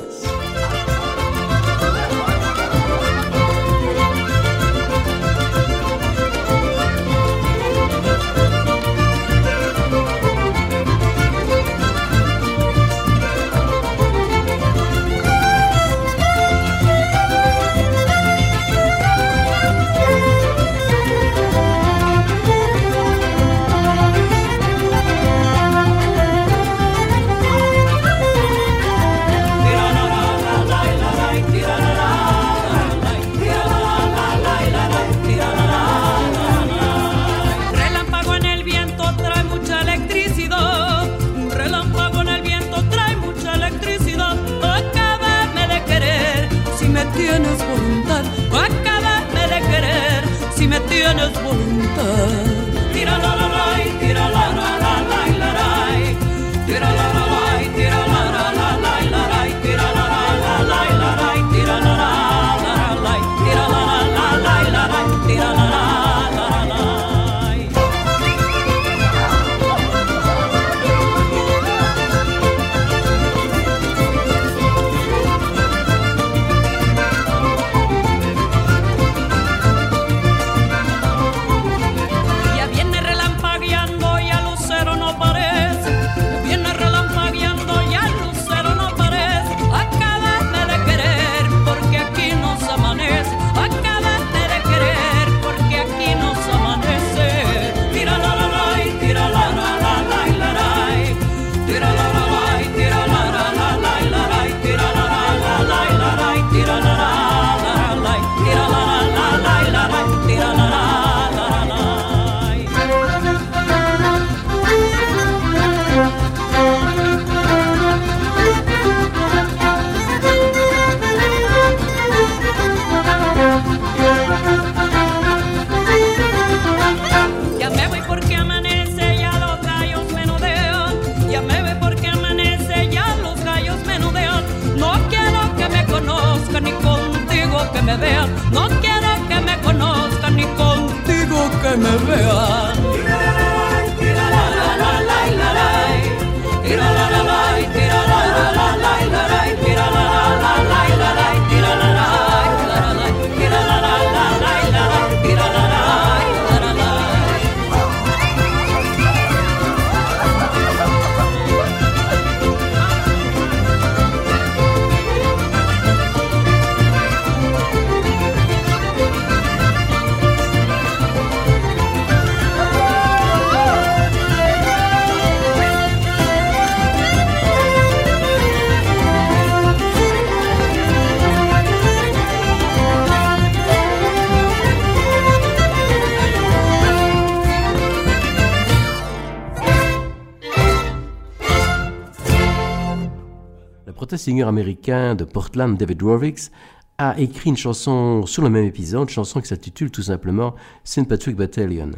Singer américain de Portland, David Warwicks, a écrit une chanson sur le même épisode, une chanson qui s'intitule tout simplement St. Patrick Battalion.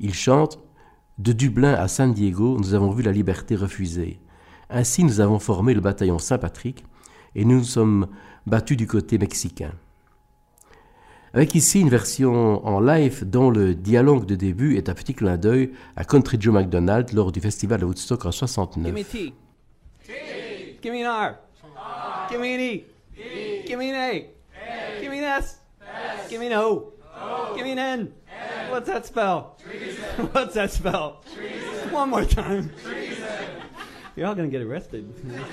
Il chante De Dublin à San Diego, nous avons vu la liberté refusée. Ainsi, nous avons formé le bataillon Saint-Patrick et nous nous sommes battus du côté mexicain. Avec ici une version en live dont le dialogue de début est un petit clin d'œil à Country Joe McDonald lors du festival de Woodstock en 69. Give me an R. R. Give me an E. e. Give me an A. A. Give me an S. S. Give me an O. o. Give me an N. N. What's that spell? Treason. What's that spell? Treason. One more time. Treason. You're all gonna get arrested.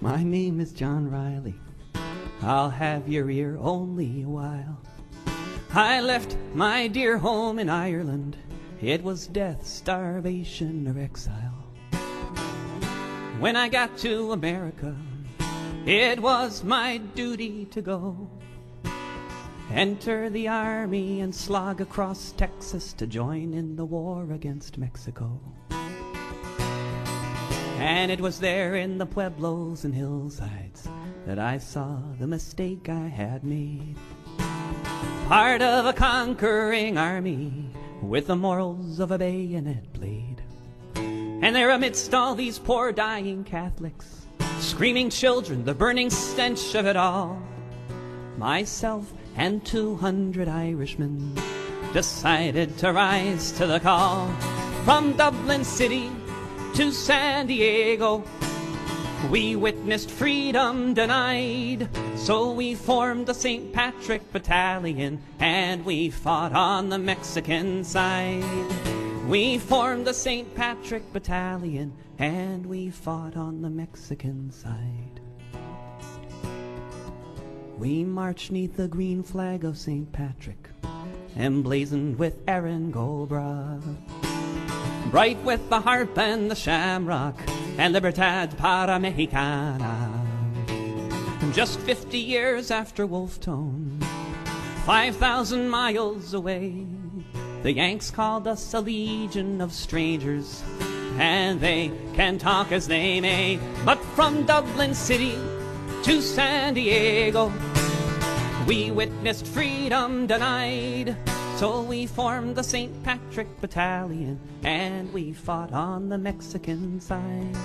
My name is John Riley. I'll have your ear only a while. I left my dear home in Ireland. It was death, starvation, or exile. When I got to America, it was my duty to go. Enter the army and slog across Texas to join in the war against Mexico. And it was there in the pueblos and hillsides that I saw the mistake I had made. Part of a conquering army with the morals of a bayonet blade. And there amidst all these poor dying Catholics, screaming children, the burning stench of it all, myself and 200 Irishmen decided to rise to the call. From Dublin City to San Diego, we witnessed freedom denied. So we formed the St. Patrick Battalion and we fought on the Mexican side. We formed the St. Patrick Battalion and we fought on the Mexican side. We marched neath the green flag of St. Patrick, emblazoned with Erin Goldbra. Bright with the harp and the shamrock, and Libertad para Mexicana. Just 50 years after Wolftone, 5,000 miles away, the Yanks called us a legion of strangers, and they can talk as they may. But from Dublin City to San Diego, we witnessed freedom denied. So we formed the St. Patrick Battalion and we fought on the Mexican side.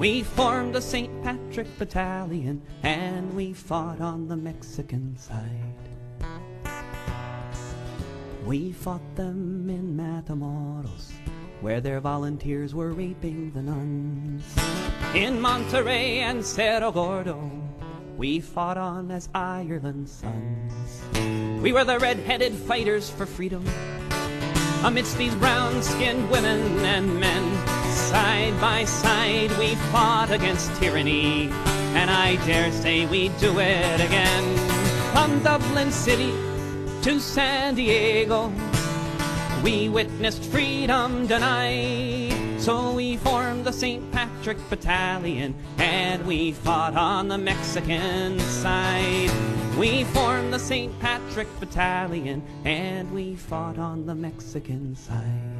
We formed the St. Patrick Battalion and we fought on the Mexican side. We fought them in Matamoros, where their volunteers were raping the nuns. In Monterey and Cerro Gordo, we fought on as Ireland's sons. We were the red-headed fighters for freedom. Amidst these brown-skinned women and men, side by side we fought against tyranny. And I dare say we'd do it again. From Dublin City to San Diego, we witnessed freedom denied. So we formed the St. Patrick Battalion and we fought on the Mexican side. We formed the St. Patrick Battalion and we fought on the Mexican side.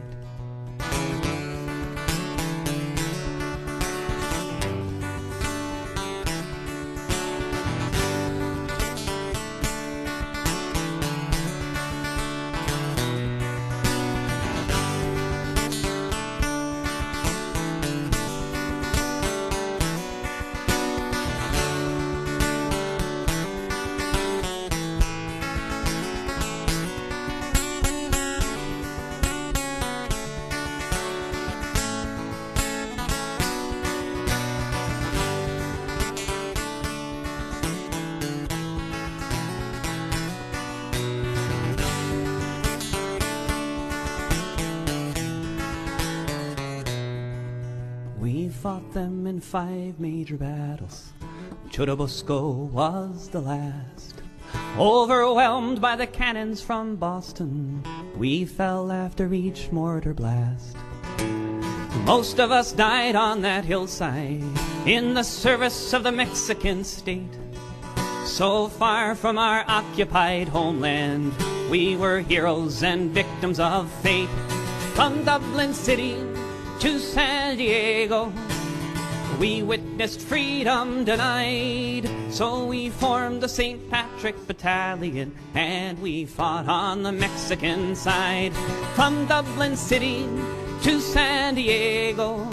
In five major battles. Churubusco was the last. Overwhelmed by the cannons from Boston, we fell after each mortar blast. Most of us died on that hillside in the service of the Mexican state. So far from our occupied homeland, we were heroes and victims of fate. From Dublin City to San Diego, we witnessed freedom denied. So we formed the St. Patrick Battalion and we fought on the Mexican side. From Dublin City to San Diego,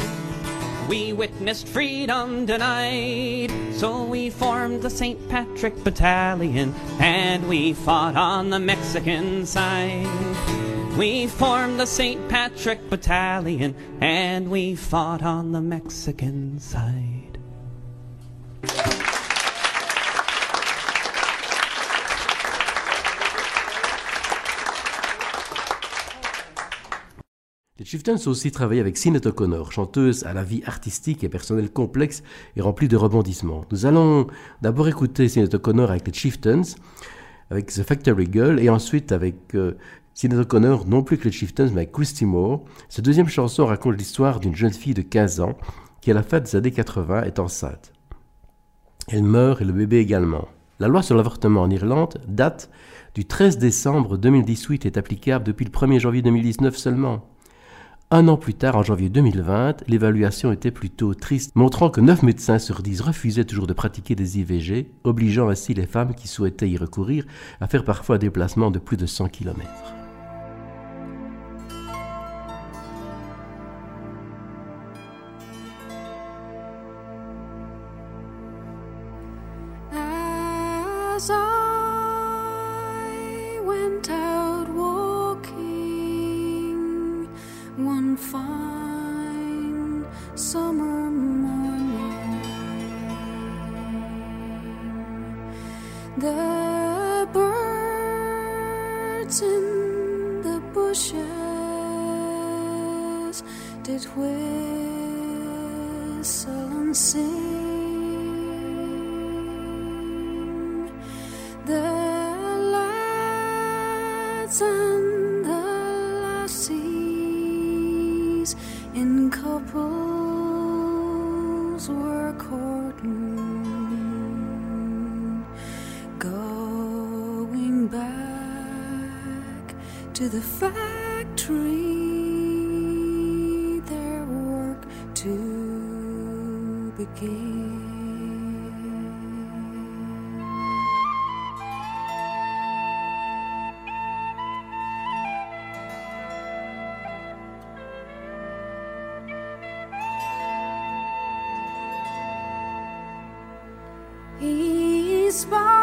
we witnessed freedom denied. So we formed the St. Patrick Battalion and we fought on the Mexican side. We formed the St. Patrick Battalion and we fought on the Mexican side. Les Chieftains ont aussi travaillé avec Sinead O'Connor, chanteuse à la vie artistique et personnelle complexe et remplie de rebondissements. Nous allons d'abord écouter Sinead O'Connor avec les Chieftains, avec The Factory Girl, et ensuite avec euh, Sinead O'Connor, non plus que les Chieftains, mais Christy Moore. Cette deuxième chanson raconte l'histoire d'une jeune fille de 15 ans qui, à la fin des années 80, est enceinte. Elle meurt et le bébé également. La loi sur l'avortement en Irlande date du 13 décembre 2018 et est applicable depuis le 1er janvier 2019 seulement. Un an plus tard, en janvier 2020, l'évaluation était plutôt triste, montrant que 9 médecins sur 10 refusaient toujours de pratiquer des IVG, obligeant ainsi les femmes qui souhaitaient y recourir à faire parfois un déplacement de plus de 100 km. To the factory, their work to begin. goodbye.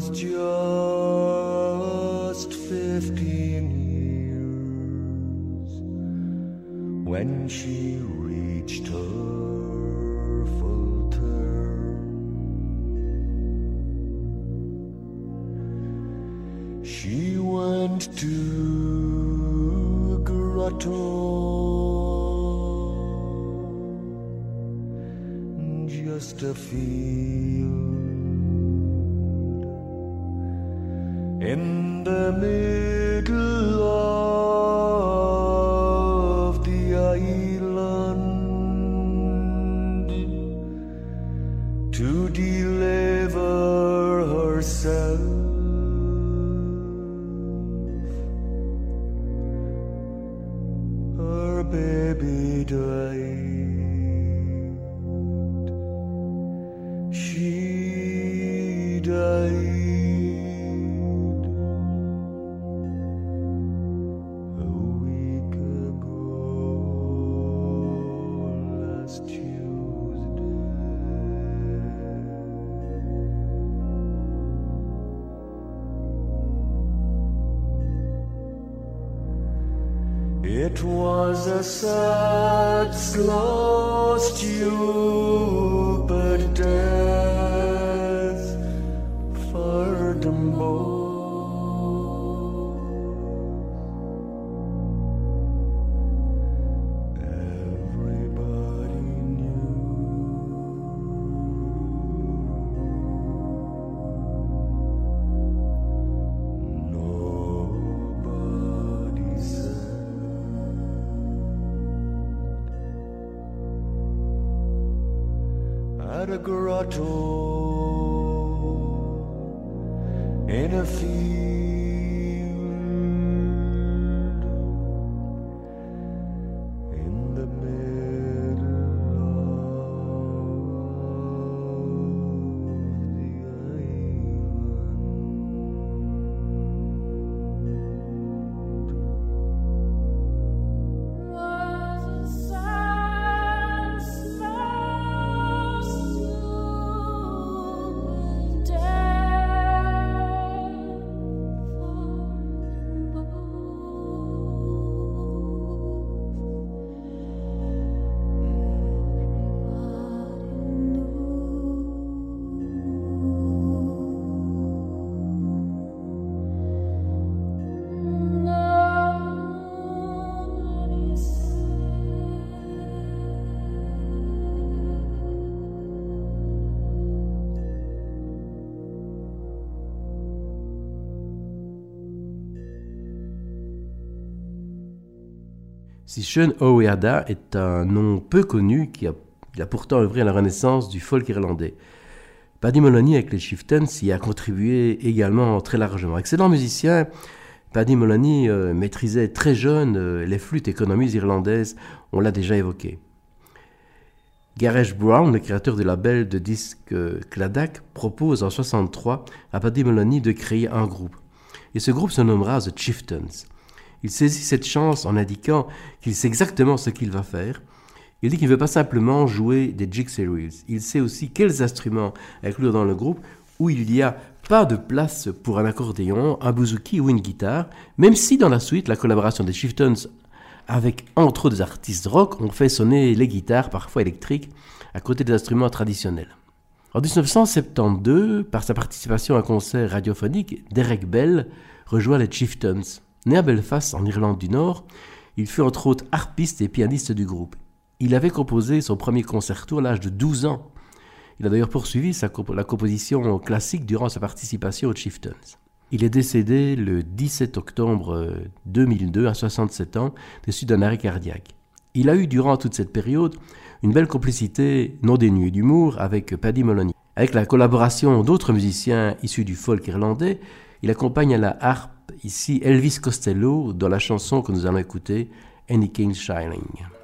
Was just close. Si Sean O'Eada est un nom peu connu qui a, a pourtant œuvré à la renaissance du folk irlandais. Paddy Moloney avec les Chieftains y a contribué également très largement. Excellent musicien, Paddy Moloney euh, maîtrisait très jeune euh, les flûtes économies irlandaises, on l'a déjà évoqué. Gareth Brown, le créateur du label de disques euh, propose en 63 à Paddy Moloney de créer un groupe. Et ce groupe se nommera The Chieftains. Il saisit cette chance en indiquant qu'il sait exactement ce qu'il va faire. Il dit qu'il ne veut pas simplement jouer des jigsaw reels. Il sait aussi quels instruments inclure dans le groupe où il n'y a pas de place pour un accordéon, un bouzouki ou une guitare, même si dans la suite, la collaboration des Chieftains avec entre autres des artistes rock ont fait sonner les guitares, parfois électriques, à côté des instruments traditionnels. En 1972, par sa participation à un concert radiophonique, Derek Bell rejoint les Chieftains. Né à Belfast, en Irlande du Nord, il fut entre autres harpiste et pianiste du groupe. Il avait composé son premier concerto à l'âge de 12 ans. Il a d'ailleurs poursuivi sa la composition classique durant sa participation aux Chieftains. Il est décédé le 17 octobre 2002 à 67 ans, suites d'un arrêt cardiaque. Il a eu durant toute cette période une belle complicité non dénuée d'humour avec Paddy Moloney. Avec la collaboration d'autres musiciens issus du folk irlandais, il accompagne à la harpe ici Elvis Costello dans la chanson que nous allons écouter, Any King Shining.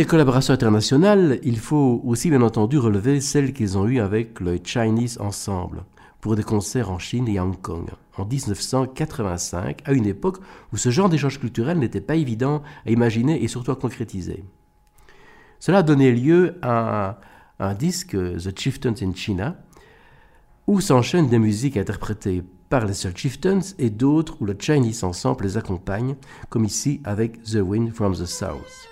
Les collaborations internationales, il faut aussi bien entendu relever celles qu'ils ont eues avec le Chinese Ensemble pour des concerts en Chine et à Hong Kong en 1985, à une époque où ce genre d'échange culturel n'était pas évident à imaginer et surtout à concrétiser. Cela a donné lieu à un disque, The Chieftains in China, où s'enchaînent des musiques interprétées par les seuls Chieftains et d'autres où le Chinese Ensemble les accompagne, comme ici avec The Wind from the South.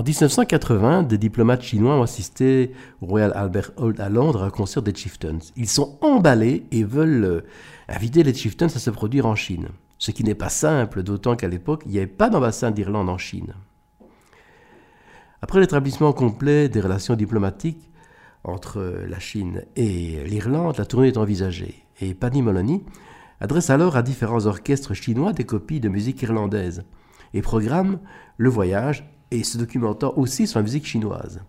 En 1980, des diplomates chinois ont assisté au Royal Albert Hall à Londres à un concert des Chieftains. Ils sont emballés et veulent euh, inviter les Chieftains à se produire en Chine. Ce qui n'est pas simple, d'autant qu'à l'époque, il n'y avait pas d'ambassade d'Irlande en Chine. Après l'établissement complet des relations diplomatiques entre la Chine et l'Irlande, la tournée est envisagée. Et Paddy Moloney adresse alors à différents orchestres chinois des copies de musique irlandaise et programme le voyage et se documentant aussi sur la musique chinoise.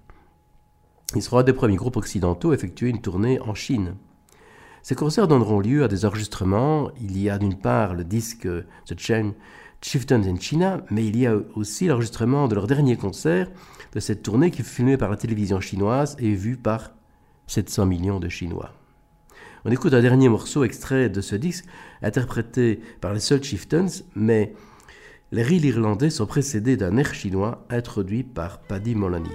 Il sera un des premiers groupes occidentaux à effectuer une tournée en Chine. Ces concerts donneront lieu à des enregistrements. Il y a d'une part le disque The Chain Chieftains in China, mais il y a aussi l'enregistrement de leur dernier concert de cette tournée qui fut filmée par la télévision chinoise et vue par 700 millions de Chinois. On écoute un dernier morceau extrait de ce disque, interprété par les seuls Chieftains, mais les reels irlandais sont précédés d'un air chinois introduit par Paddy Moloney.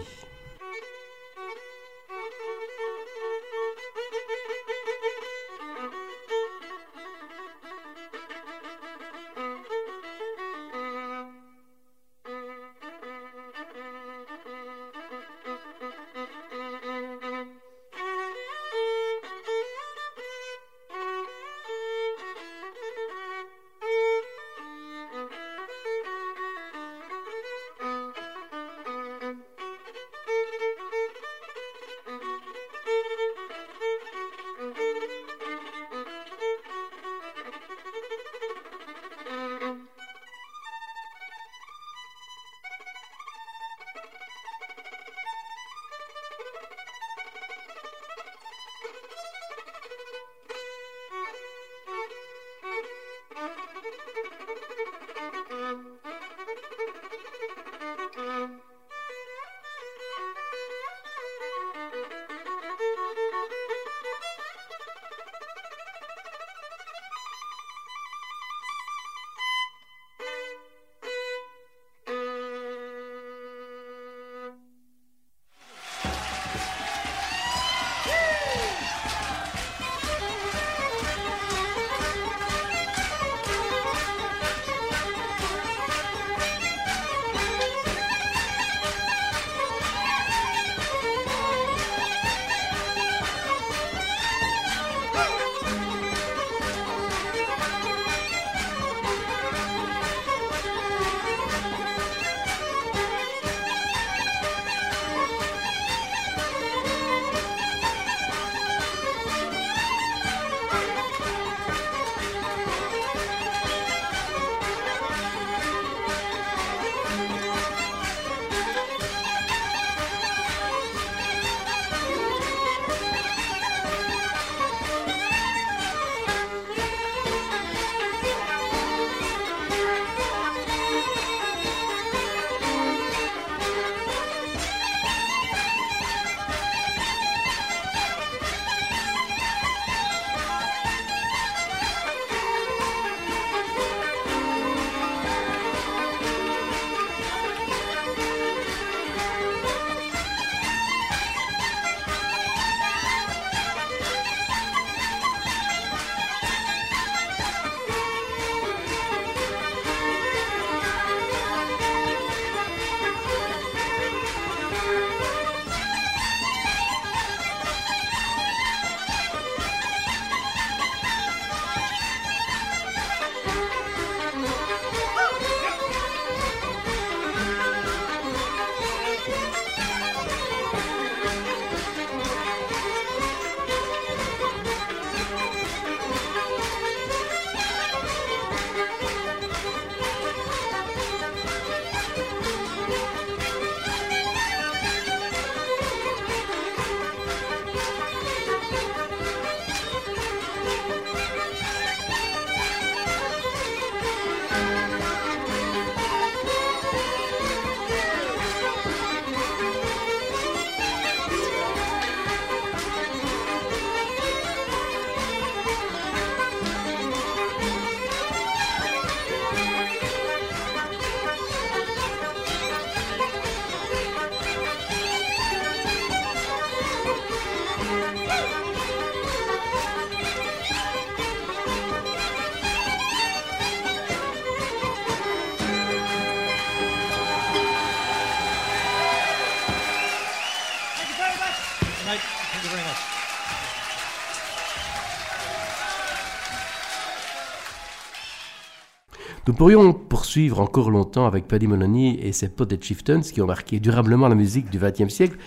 Pourrions poursuivre encore longtemps avec Paddy Moloney et ses potes des Chieftains qui ont marqué durablement la musique du XXe siècle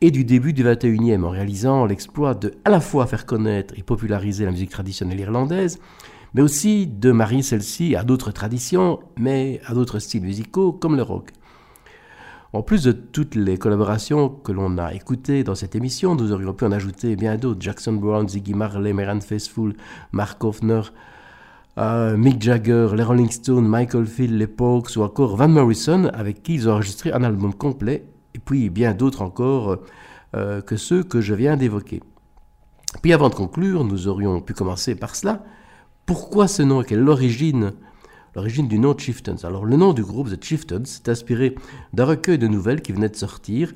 et du début du XXIe en réalisant l'exploit de à la fois faire connaître et populariser la musique traditionnelle irlandaise, mais aussi de marier celle-ci à d'autres traditions, mais à d'autres styles musicaux comme le rock. En plus de toutes les collaborations que l'on a écoutées dans cette émission, nous aurions pu en ajouter bien d'autres. Jackson Brown, Ziggy Marley, Meran Faithfull, Mark Hoffner, euh, Mick Jagger, les Rolling Stones, Michael Field, les Pogues ou encore Van Morrison, avec qui ils ont enregistré un album complet, et puis bien d'autres encore euh, que ceux que je viens d'évoquer. Puis avant de conclure, nous aurions pu commencer par cela. Pourquoi ce nom Quelle est l'origine? L'origine du nom Chieftains. Alors le nom du groupe The Chieftains est inspiré d'un recueil de nouvelles qui venait de sortir,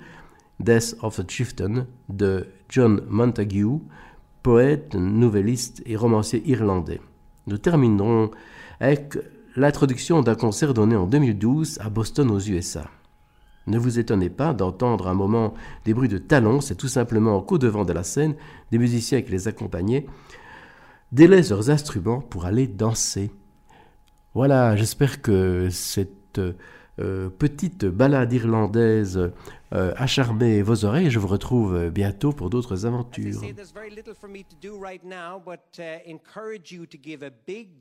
Death of a Chieftain, de John Montague, poète, nouvelliste et romancier irlandais. Nous terminerons avec l'introduction d'un concert donné en 2012 à Boston aux USA. Ne vous étonnez pas d'entendre un moment des bruits de talons, c'est tout simplement qu'au devant de la scène, des musiciens qui les accompagnaient délaissent leurs instruments pour aller danser. Voilà, j'espère que cette euh, petite balade irlandaise euh, a charmé vos oreilles je vous retrouve bientôt pour d'autres aventures. but uh,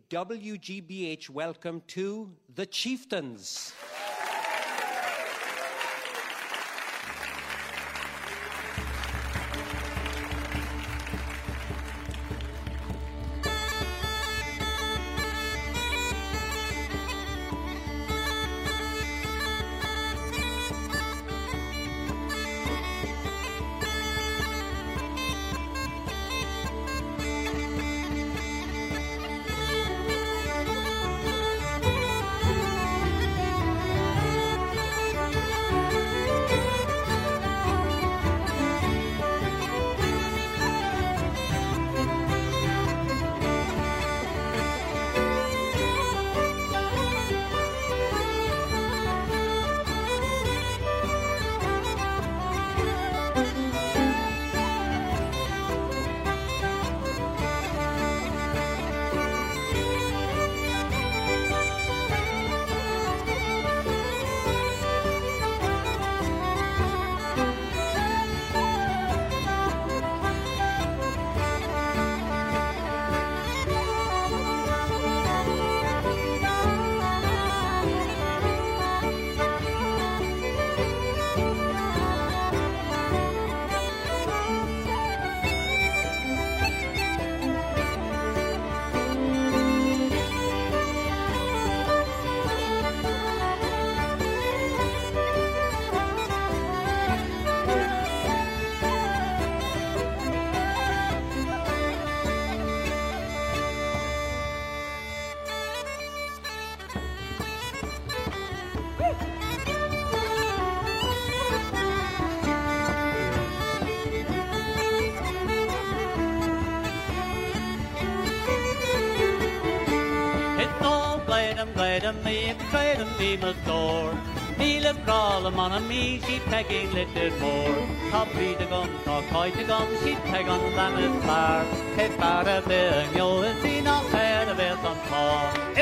WGBH welcome to the Chieftains. played a me, a trade a me McDore. Míle bra man a mí si pegin litir mór Tá brí a gom tá caiite gom si pe an lemin fear Te fear a bit an geo is sí ná pe a bit an tá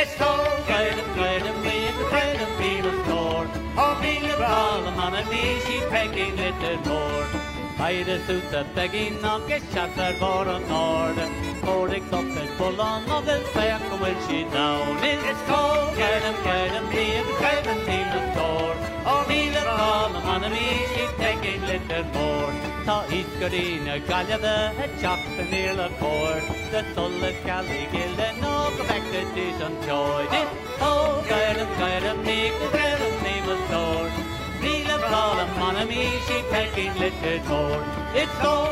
Is tóréidirréidir mí aréidir bí antór Tá míle bra man a mí si pegin the mór Beidir súta begin agus seaar bor an náda. Pålägg upp ett bollan av en färg och en kidnaun in ett skål Kärden, kärden, brevet, skäven till en tår. Och bilen talar man är med sitt däck en liten mår Ta hit gardiner, galjade, ett tjappen eller kår Det tollet back i gilden och väckte dit en tjoj Ditt tår, kärden, kärden, brevet, skäven till en tår. Bilen talar man är med sitt däck en liten mår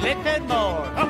little more.